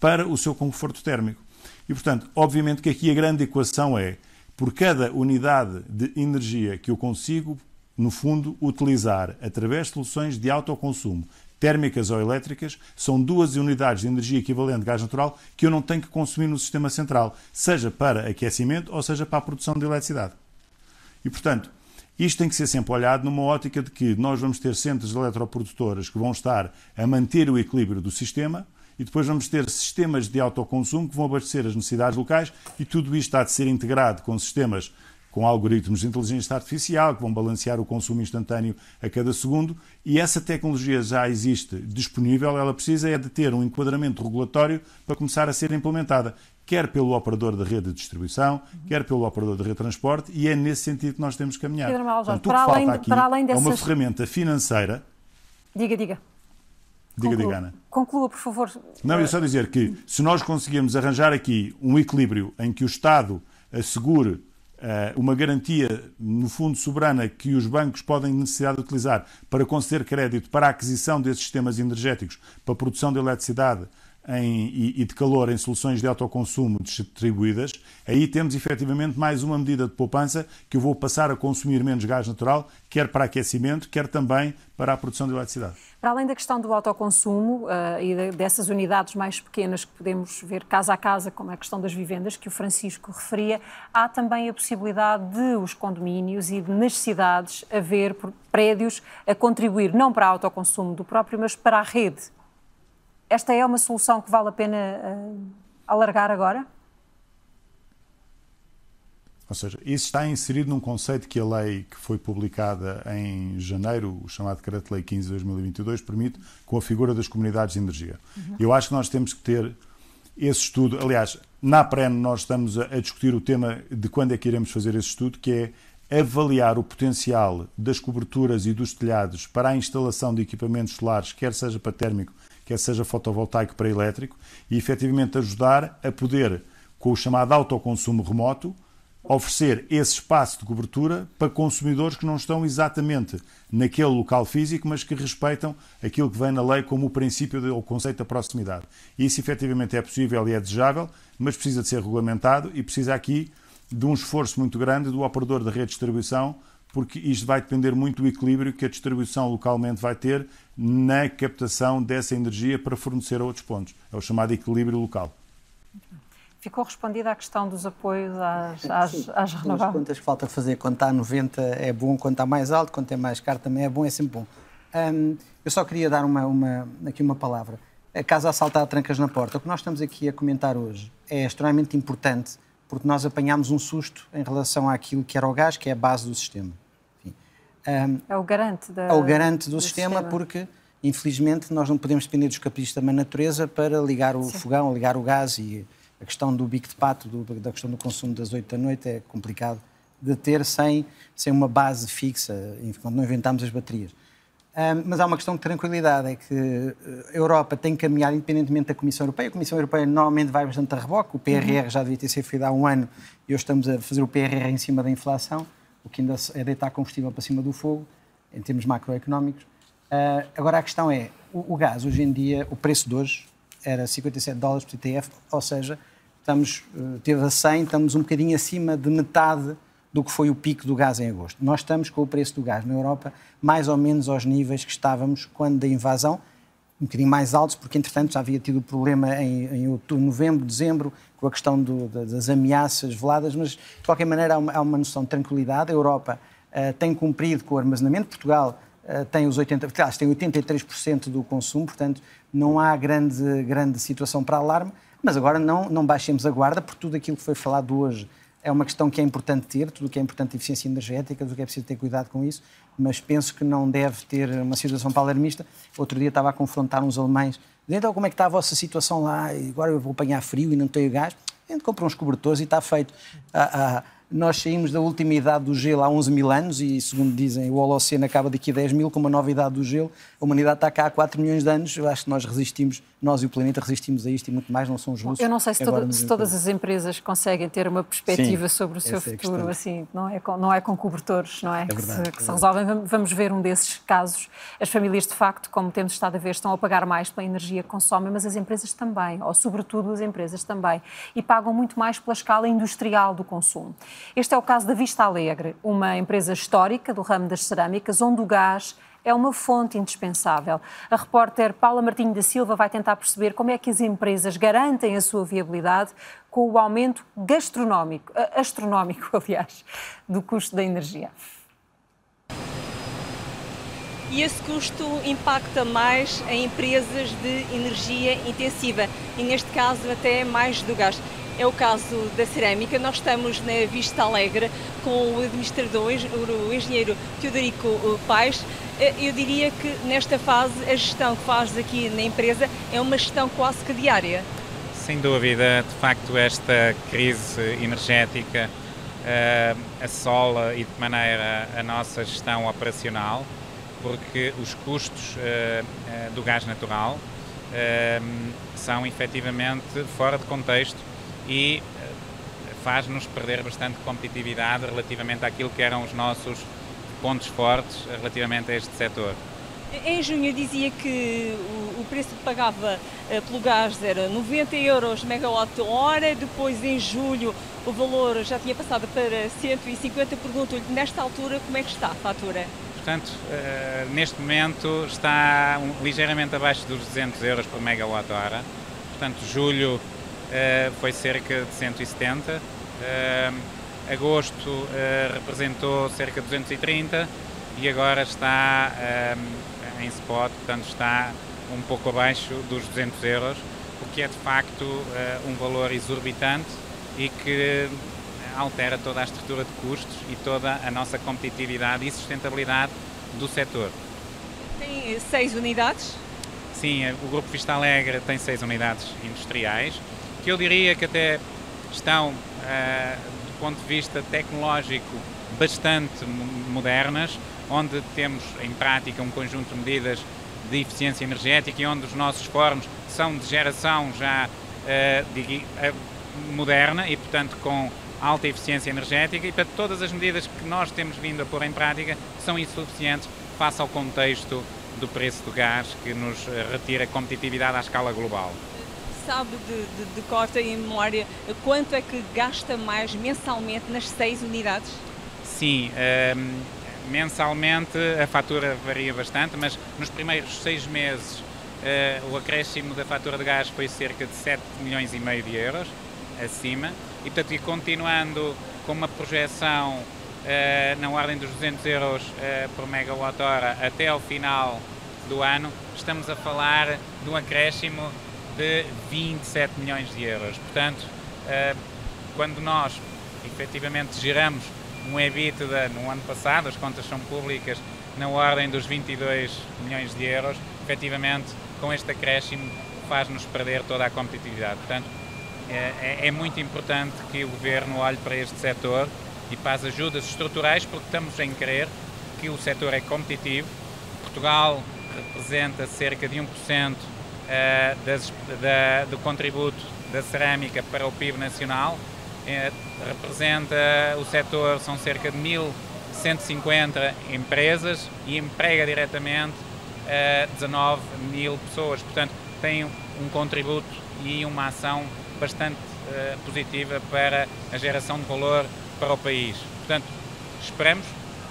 para o seu conforto térmico. E, portanto, obviamente que aqui a grande equação é, por cada unidade de energia que eu consigo, no fundo, utilizar através de soluções de autoconsumo, térmicas ou elétricas, são duas unidades de energia equivalente de gás natural que eu não tenho que consumir no sistema central, seja para aquecimento ou seja para a produção de eletricidade. E, portanto, isto tem que ser sempre olhado numa ótica de que nós vamos ter centros eletroprodutores que vão estar a manter o equilíbrio do sistema e depois vamos ter sistemas de autoconsumo que vão abastecer as necessidades locais e tudo isto está de ser integrado com sistemas com algoritmos de inteligência artificial que vão balancear o consumo instantâneo a cada segundo e essa tecnologia já existe disponível, ela precisa é de ter um enquadramento regulatório para começar a ser implementada, quer pelo operador da rede de distribuição, quer pelo operador da rede de transporte e é nesse sentido que nós temos que caminhar. Portanto, o que para além, aqui para além dessas... é uma ferramenta financeira Diga, diga. Diga, Conclua. diga, Ana. Conclua, por favor. Não, eu só dizer que se nós conseguirmos arranjar aqui um equilíbrio em que o Estado assegure uma garantia, no fundo, soberana que os bancos podem necessitar de utilizar para conceder crédito para a aquisição desses sistemas energéticos, para a produção de eletricidade em- e, e de calor em soluções de autoconsumo distribuídas, aí temos efetivamente mais uma medida de poupança que eu vou passar a consumir menos gás natural, quer para aquecimento, quer também para a produção de eletricidade. Para além da questão do autoconsumo eh, e de- dessas unidades mais pequenas que podemos ver casa a casa, como a questão das vivendas que o Francisco referia, há também a possibilidade de os condomínios e de nas cidades haver prédios a contribuir não para o autoconsumo do próprio, mas para a rede. Esta é uma solução que vale a pena eh, alargar agora? Ou seja, isso está inserido num conceito que a lei que foi publicada em janeiro, o chamado Decreto-Lei 15 de 2022, permite, com a figura das comunidades de energia. Eu acho que nós temos que ter esse estudo. Aliás, na PREN nós estamos a, a discutir o tema de quando é que iremos fazer esse estudo, que é avaliar o potencial das coberturas e dos telhados para a instalação de equipamentos solares, quer seja para térmico, quer seja fotovoltaico para elétrico, e efetivamente ajudar a poder, com o chamado autoconsumo remoto, oferecer esse espaço de cobertura para consumidores que não estão exatamente naquele local físico, mas que respeitam aquilo que vem na lei como o princípio do conceito da proximidade. Isso efetivamente é possível e é desejável, mas precisa de ser regulamentado e precisa aqui de um esforço muito grande do operador da rede de distribuição, porque isto vai depender muito do equilíbrio que a distribuição localmente vai ter na captação dessa energia para fornecer a outros pontos. É o chamado equilíbrio local. Ficou respondida a questão dos apoios às, às, Sim, às são as renováveis? contas que falta fazer. Quando está a 90 é bom, quando está mais alto, quando é mais caro também é bom, é sempre bom. Hum, eu só queria dar uma, uma- aqui uma palavra. A casa a saltar trancas na porta. O que nós estamos aqui a comentar hoje é extremamente importante porque nós apanhámos um susto em relação àquilo que era o gás, que é a base do sistema. É o garante, da, é o garante do, sistema, porque, infelizmente, nós não podemos depender dos caprichos da natureza para ligar o fogão, ligar o gás e a questão do bico de pato, do- da questão do consumo das 8 da noite é complicado de ter sem, sem uma base fixa, enquanto não inventámos as baterias. Ahm, mas há uma questão de tranquilidade, é que eh, a Europa tem que caminhar independentemente da Comissão Europeia. A Comissão Europeia normalmente vai bastante a reboque, o PRR já devia ter sido feito há um ano e hoje estamos a fazer o PRR em cima da inflação, o que ainda é deitar combustível para cima do fogo, em termos macroeconómicos. Ah, agora a questão é, o, o gás hoje em dia, o preço de hoje era 57 dólares por TTF, ou seja, estamos, eh, teve a 100, estamos um bocadinho acima de metade do que foi o pico do gás em agosto. Nós estamos com o preço do gás na Europa mais ou menos aos níveis que estávamos quando da invasão, um bocadinho mais altos, porque entretanto já havia tido problema em, em outubro, novembro, dezembro, com a questão do- da- das ameaças veladas, mas de qualquer maneira há uma, há uma noção de tranquilidade. A Europa eh, tem cumprido com o armazenamento, Portugal eh, tem os 80, aliás, tem 83% do consumo, portanto não há grande, grande situação para alarme, mas agora não, não baixemos a guarda, porque tudo aquilo que foi falado hoje é uma questão que é importante ter, tudo o que é importante eficiência energética, tudo o que é preciso ter cuidado com isso, mas penso que não deve ter uma situação para alarmista. Outro dia estava a confrontar uns alemães, então como é que está a vossa situação lá, e agora eu vou apanhar frio e não tenho gás. A gente compra uns cobertores e está feito. Ah, ah, nós saímos da última idade do gelo há 11 mil anos e, segundo dizem, o Holoceno acaba daqui a 10 mil, com uma nova idade do gelo. A humanidade está cá há 4 milhões de anos. Eu acho que nós resistimos, nós e o planeta resistimos a isto e muito mais, não são os russos. Eu não sei se, toda- se todas as empresas conseguem ter uma perspectiva Sim, sobre o seu é futuro, questão. assim, não é, com, não é com cobertores, não é? que, verdade, se, que é se resolvem. Vamos- Vamos ver um desses casos. As famílias, de facto, como temos estado a ver, estão a pagar mais pela energia que consomem, mas as empresas também, ou sobretudo as empresas também, e pagam muito mais pela escala industrial do consumo. Este é o caso da Vista Alegre, uma empresa histórica do ramo das cerâmicas, onde o gás é uma fonte indispensável. A repórter Paula Martinho da Silva vai tentar perceber como é que as empresas garantem a sua viabilidade com o aumento gastronómico, a- astronómico, aliás, do custo da energia. e esse custo impacta mais em empresas de energia intensiva e neste caso até mais do gás. É o caso da cerâmica. Nós estamos na Vista Alegre com o administrador, o engenheiro Teodorico Paes. Eu diria que nesta fase a gestão que faz aqui na empresa é uma gestão quase que diária. Sem dúvida, de facto, esta crise energética uh, assola e de maneira a nossa gestão operacional, porque os custos uh, uh, do gás natural são efetivamente fora de contexto e faz-nos perder bastante competitividade relativamente àquilo que eram os nossos pontos fortes relativamente a este setor. Em junho dizia que o preço que pagava eh, pelo gás era 90 euros megawatt-hora, depois em julho o valor já tinha passado para 150. Pergunto-lhe, nesta altura, como é que está a fatura? Portanto, neste momento está ligeiramente abaixo dos 200 euros por megawatt-hora. Portanto, julho foi cerca de 170. Uh, agosto representou cerca de 230 e agora está em spot, portanto está um pouco abaixo dos 200 euros, o que é de facto um valor exorbitante e que altera toda a estrutura de custos e toda a nossa competitividade e sustentabilidade do setor. Tem seis unidades? Sim, o Grupo Vista Alegre tem seis unidades industriais, que eu diria que até estão, uh, do ponto de vista tecnológico, bastante modernas, onde temos em prática um conjunto de medidas de eficiência energética e onde os nossos fornos são de geração já uh, moderna e, portanto, com alta eficiência energética e, para todas as medidas que nós temos vindo a pôr em prática são insuficientes face ao contexto do preço do gás que nos eh, retira competitividade à escala global. Sabe de, de, de cota e memória quanto é que gasta mais mensalmente nas seis unidades? Sim, ehm, mensalmente a fatura varia bastante, mas nos primeiros seis meses uh, o acréscimo da fatura de gás foi cerca de 7 milhões e meio de euros acima e, portanto, e continuando com uma projeção uh, na ordem dos 200 euros uh, por megawatt-hora até ao final do ano, estamos a falar de um acréscimo de 27 milhões de euros. Portanto, quando nós efetivamente geramos um EBITDA no ano passado, as contas são públicas, na ordem dos 22 milhões de euros, efetivamente com este acréscimo faz-nos perder toda a competitividade. Portanto, é, é, é, muito importante que o Governo olhe para este setor e para as ajudas estruturais, porque estamos em crer que o setor é competitivo. Portugal representa cerca de 1% eh, das, da, do contributo da cerâmica para o PIB nacional é, representa o setor, são cerca de 1.150 empresas e emprega diretamente uh, 19 mil pessoas. Portanto, tem um contributo e uma ação bastante positiva para a geração de valor para o país. Portanto, esperamos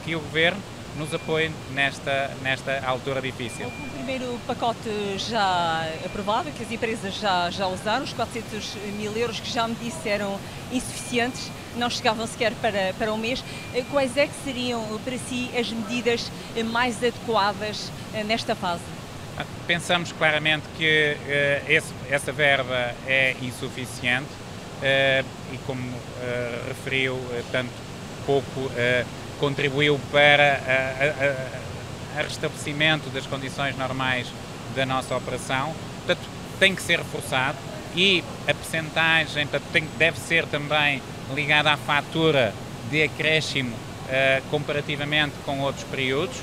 que o Governo nos apoiem nesta, nesta altura difícil. O primeiro pacote já aprovado, que as empresas já, já usaram, os 400 mil euros que já me disseram insuficientes, não chegavam sequer para, para um mês. Quais é que seriam para si as medidas mais adequadas eh, nesta fase? Pensamos claramente que uh, esse, essa verba é insuficiente uh, e, como uh, referiu, tanto pouco contribuiu para o restabelecimento das condições normais da nossa operação. Portanto, tem que ser reforçado e a percentagem tem, deve ser também ligada à fatura de acréscimo uh, comparativamente com outros períodos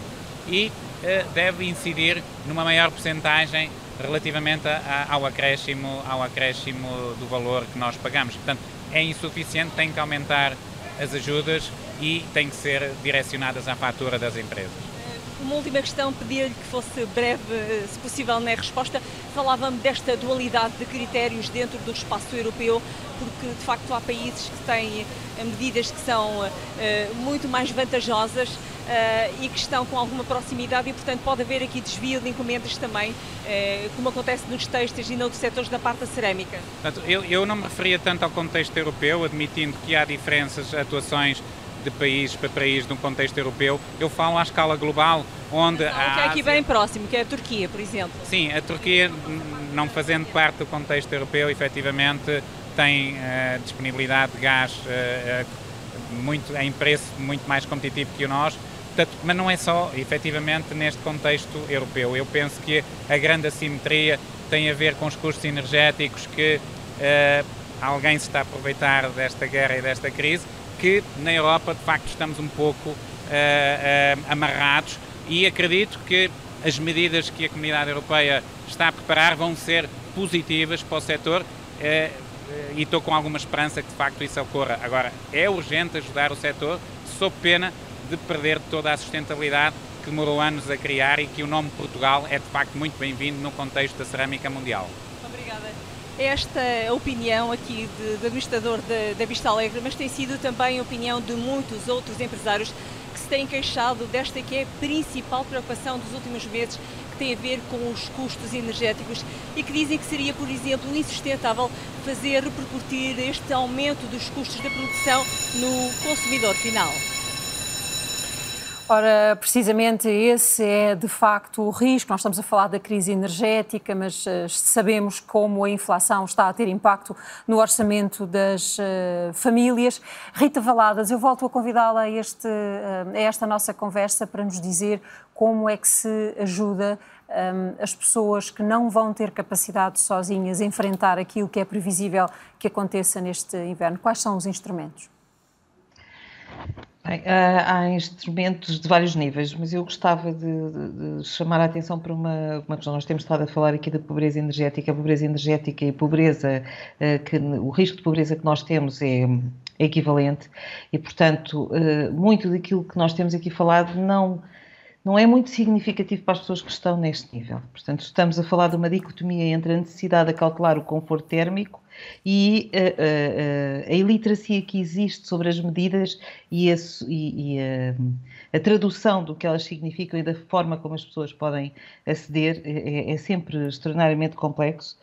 e uh, deve incidir numa maior percentagem relativamente a, a, ao, acréscimo, ao acréscimo do valor que nós pagamos. Portanto, é insuficiente, tem que aumentar as ajudas e têm que ser direcionadas à fatura das empresas. Uma última questão, pedir-lhe que fosse breve, se possível, na resposta. Falava-me desta dualidade de critérios dentro do espaço europeu, porque de facto há países que têm eh, medidas que são uh, muito mais vantajosas uh, e que estão com alguma proximidade e, portanto, pode haver aqui desvio de encomendas também, uh, como acontece nos textos e noutros setores da parte da cerâmica. Eu, eu não me referia tanto ao contexto europeu, admitindo que há diferenças, atuações de país para país num contexto europeu, eu falo à escala global, onde há... que é aqui bem próximo, que é a Turquia, por exemplo. Sim, a Turquia, não fazendo parte do contexto europeu, efetivamente, tem disponibilidade de gás muito, em preço muito mais competitivo que o nosso. Portanto, mas não é só, efetivamente, neste contexto europeu. Eu penso que a grande assimetria tem a ver com os custos energéticos que uh, alguém se está a aproveitar desta guerra e desta crise, que na Europa, de facto, estamos um pouco uh, uh, amarrados e acredito que as medidas que a comunidade europeia está a preparar vão ser positivas para o setor e estou com alguma esperança que de facto isso ocorra. Agora, é urgente ajudar o setor, sob pena de perder toda a sustentabilidade que demorou anos a criar e que o nome Portugal é de facto muito bem-vindo no contexto da cerâmica mundial. Esta opinião aqui de, de administrador da Vista Alegre, mas tem sido também a opinião de muitos outros empresários que se têm queixado desta que é a principal preocupação dos últimos meses, que tem a ver com os custos energéticos e que dizem que seria, por exemplo, insustentável fazer repercutir este aumento dos custos da produção no consumidor final. Ora, precisamente esse é de facto o risco. Nós estamos a falar da crise energética, mas uh, sabemos como a inflação está a ter impacto no orçamento das uh, famílias. Rita Valadas, eu volto a convidá-la a, uh, a esta nossa conversa para nos dizer como é que se ajuda as pessoas que não vão ter capacidade sozinhas enfrentar aquilo que é previsível que aconteça neste inverno. Quais são os instrumentos? Bem, há instrumentos de vários níveis, mas eu gostava de, de, chamar a atenção para uma, uma questão. Nós temos estado a falar aqui da pobreza energética. A pobreza energética e pobreza, eh, que, o risco de pobreza que nós temos é, é equivalente e, portanto, eh, muito daquilo que nós temos aqui falado não não é muito significativo para as pessoas que estão neste nível. Portanto, estamos a falar de uma dicotomia entre a necessidade de cautelar o conforto térmico e a, eh, eh, eh, a iliteracia que existe sobre as medidas e, a, e a, tradução do que elas significam e da forma como as pessoas podem aceder é, é sempre extraordinariamente complexo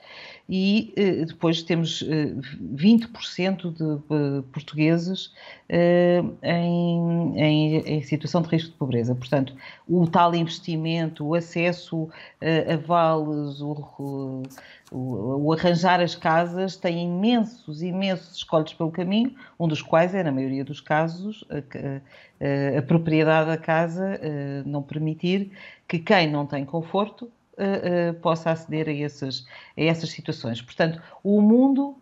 e eh, depois temos 20% eh, de eh, portugueses em, em, em, situação de risco de pobreza. Portanto, o tal investimento, o acesso a vales, o, o, o, arranjar as casas tem imensos, imensos escolhos pelo caminho, um dos quais é, na maioria dos casos, a, a, a propriedade da casa não permitir que quem não tem conforto uh, possa aceder a essas, a essas situações. Portanto, o mundo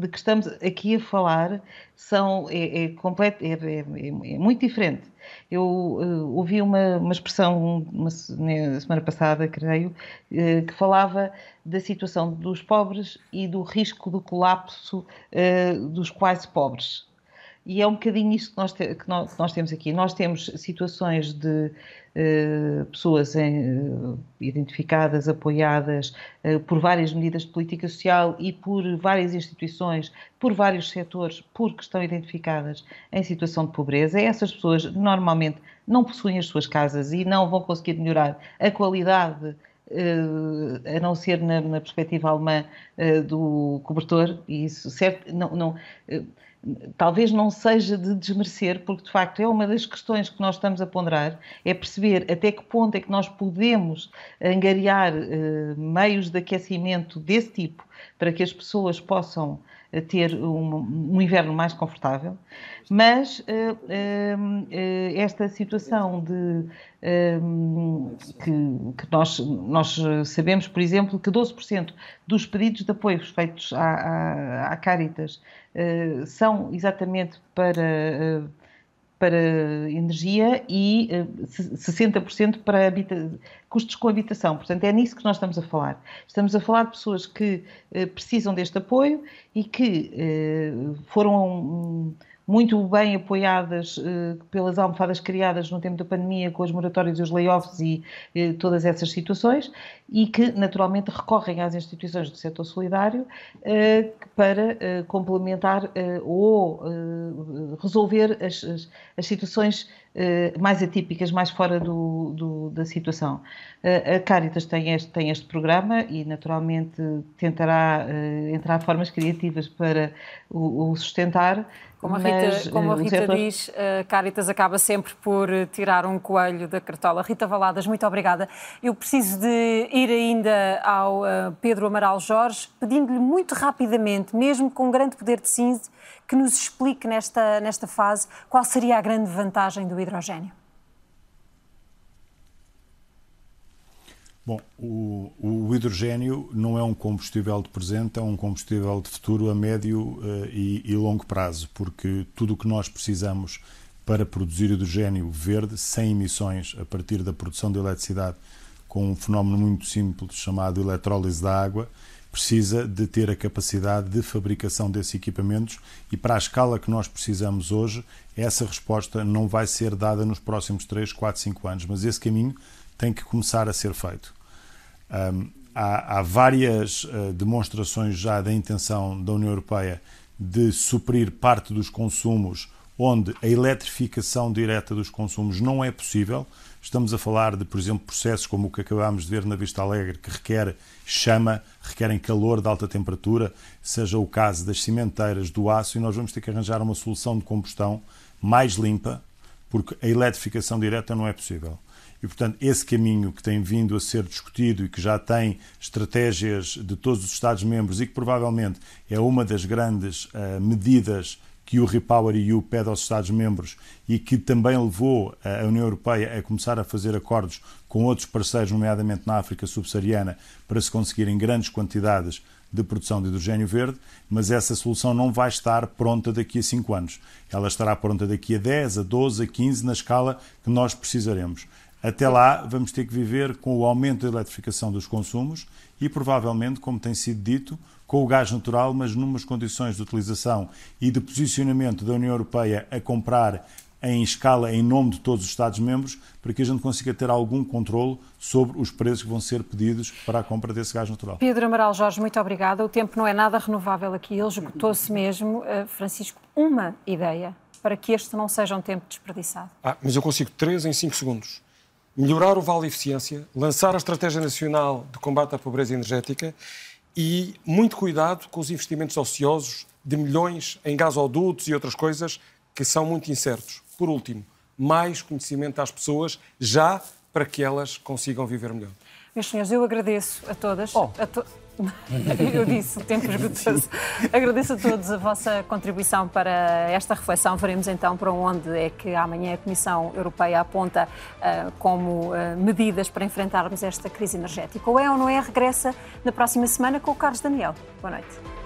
de que estamos aqui a falar são, é, é, completo, é, é, é muito diferente. Eu uh, ouvi uma, uma expressão uma, na semana passada, creio, uh, que falava da situação dos pobres e do risco do colapso uh, dos quase pobres. E é um bocadinho isto que nós, te, que nós, que nós temos aqui. Nós temos situações de uh, pessoas em, uh, identificadas, apoiadas uh, por várias medidas de política social e por várias instituições, por vários setores, porque estão identificadas em situação de pobreza. Essas pessoas normalmente não possuem as suas casas e não vão conseguir melhorar a qualidade a não ser na, na perspectiva alemã do cobertor, e isso certo, não, não talvez não seja de desmerecer, porque de facto é uma das questões que nós estamos a ponderar, é perceber até que ponto é que nós podemos angariar uh, meios de aquecimento desse tipo para que as pessoas possam ter um, um, inverno mais confortável, mas uh, esta situação de que, que, nós, nós sabemos, por exemplo, que 12% dos pedidos de apoio feitos à, à, à Caritas são exatamente para, para energia e uh, 60% para habita custos com habitação. Portanto, é nisso que nós estamos a falar. Estamos a falar de pessoas que uh, precisam deste apoio e que foram. Muito bem apoiadas uh, pelas almofadas criadas no tempo da pandemia, com as moratórias e os layoffs e uh, todas essas situações, e que naturalmente recorrem às instituições do setor solidário uh, para complementar ou resolver as, as, as situações mais atípicas, mais fora do, do, da situação. a Caritas tem este, tem este programa e, naturalmente, tentará entrar formas criativas para o, o sustentar, como a Rita Rita, como a Rita erros... diz, a Caritas acaba sempre por tirar um coelho da cartola. Rita Valadas, muito obrigada. Eu preciso de ir ainda ao Pedro Amaral Jorge, pedindo-lhe muito rapidamente, mesmo com grande poder de síntese, que nos explique nesta, nesta fase qual seria a grande vantagem do hidrogênio. Bom, o, o, hidrogênio não é um combustível de presente, é um combustível de futuro a médio uh, e, e, longo prazo, porque tudo o que nós precisamos para produzir hidrogênio verde, sem emissões, a partir da produção de eletricidade, com um fenómeno muito simples chamado eletrólise da água, precisa de ter a capacidade de fabricação desses equipamentos e para a escala que nós precisamos hoje, essa resposta não vai ser dada nos próximos 3, 4, 5 anos, mas esse caminho tem que começar a ser feito. Um, há, há, várias uh, demonstrações já da intenção da União Europeia de suprir parte dos consumos onde a eletrificação direta dos consumos não é possível. Estamos a falar de, por exemplo, processos como o que acabámos de ver na Vista Alegre, que requer chama, requerem calor de alta temperatura, seja o caso das cimenteiras, do aço, e nós vamos ter que arranjar uma solução de combustão mais limpa, porque a eletrificação direta não é possível. E, portanto, esse caminho que tem vindo a ser discutido e que já tem estratégias de todos os Estados-membros e que provavelmente é uma das grandes uh, medidas que o Repower EU pede aos Estados-membros e que também levou a União Europeia a começar a fazer acordos com outros parceiros, nomeadamente na África subsaariana, para se conseguirem grandes quantidades de produção de hidrogênio verde, mas essa solução não vai estar pronta daqui a 5 anos. Ela estará pronta daqui a 10, a 12, a 15, na escala que nós precisaremos. Até lá, vamos ter que viver com o aumento da eletrificação dos consumos e, provavelmente, como tem sido dito, com o gás natural, mas numas condições de utilização e de posicionamento da União Europeia a comprar em escala em nome de todos os Estados-membros, para que a gente consiga ter algum controle sobre os preços que vão ser pedidos para a compra desse gás natural. Pedro Amaral Jorge, muito obrigada. O tempo não é nada renovável aqui, ele esgotou-se mesmo. Uh, Francisco, uma ideia para que este não seja um tempo desperdiçado. Ah, mas eu consigo três em cinco segundos melhorar o Vale Eficiência, lançar a Estratégia Nacional de Combate à Pobreza Energética e muito cuidado com os investimentos ociosos de milhões em gasodutos e outras coisas que são muito incertos. Por último, mais conhecimento às pessoas já para que elas consigam viver melhor. Meus senhores, eu agradeço a todas. Oh. A to... Eu disse, o tempo esgotou-se. Agradeço a todos a vossa contribuição para esta reflexão. Veremos então para onde é que amanhã a Comissão Europeia aponta uh, como uh, medidas para enfrentarmos esta crise energética. Ou é ou não é, regressa na próxima semana com o Carlos Daniel. Boa noite.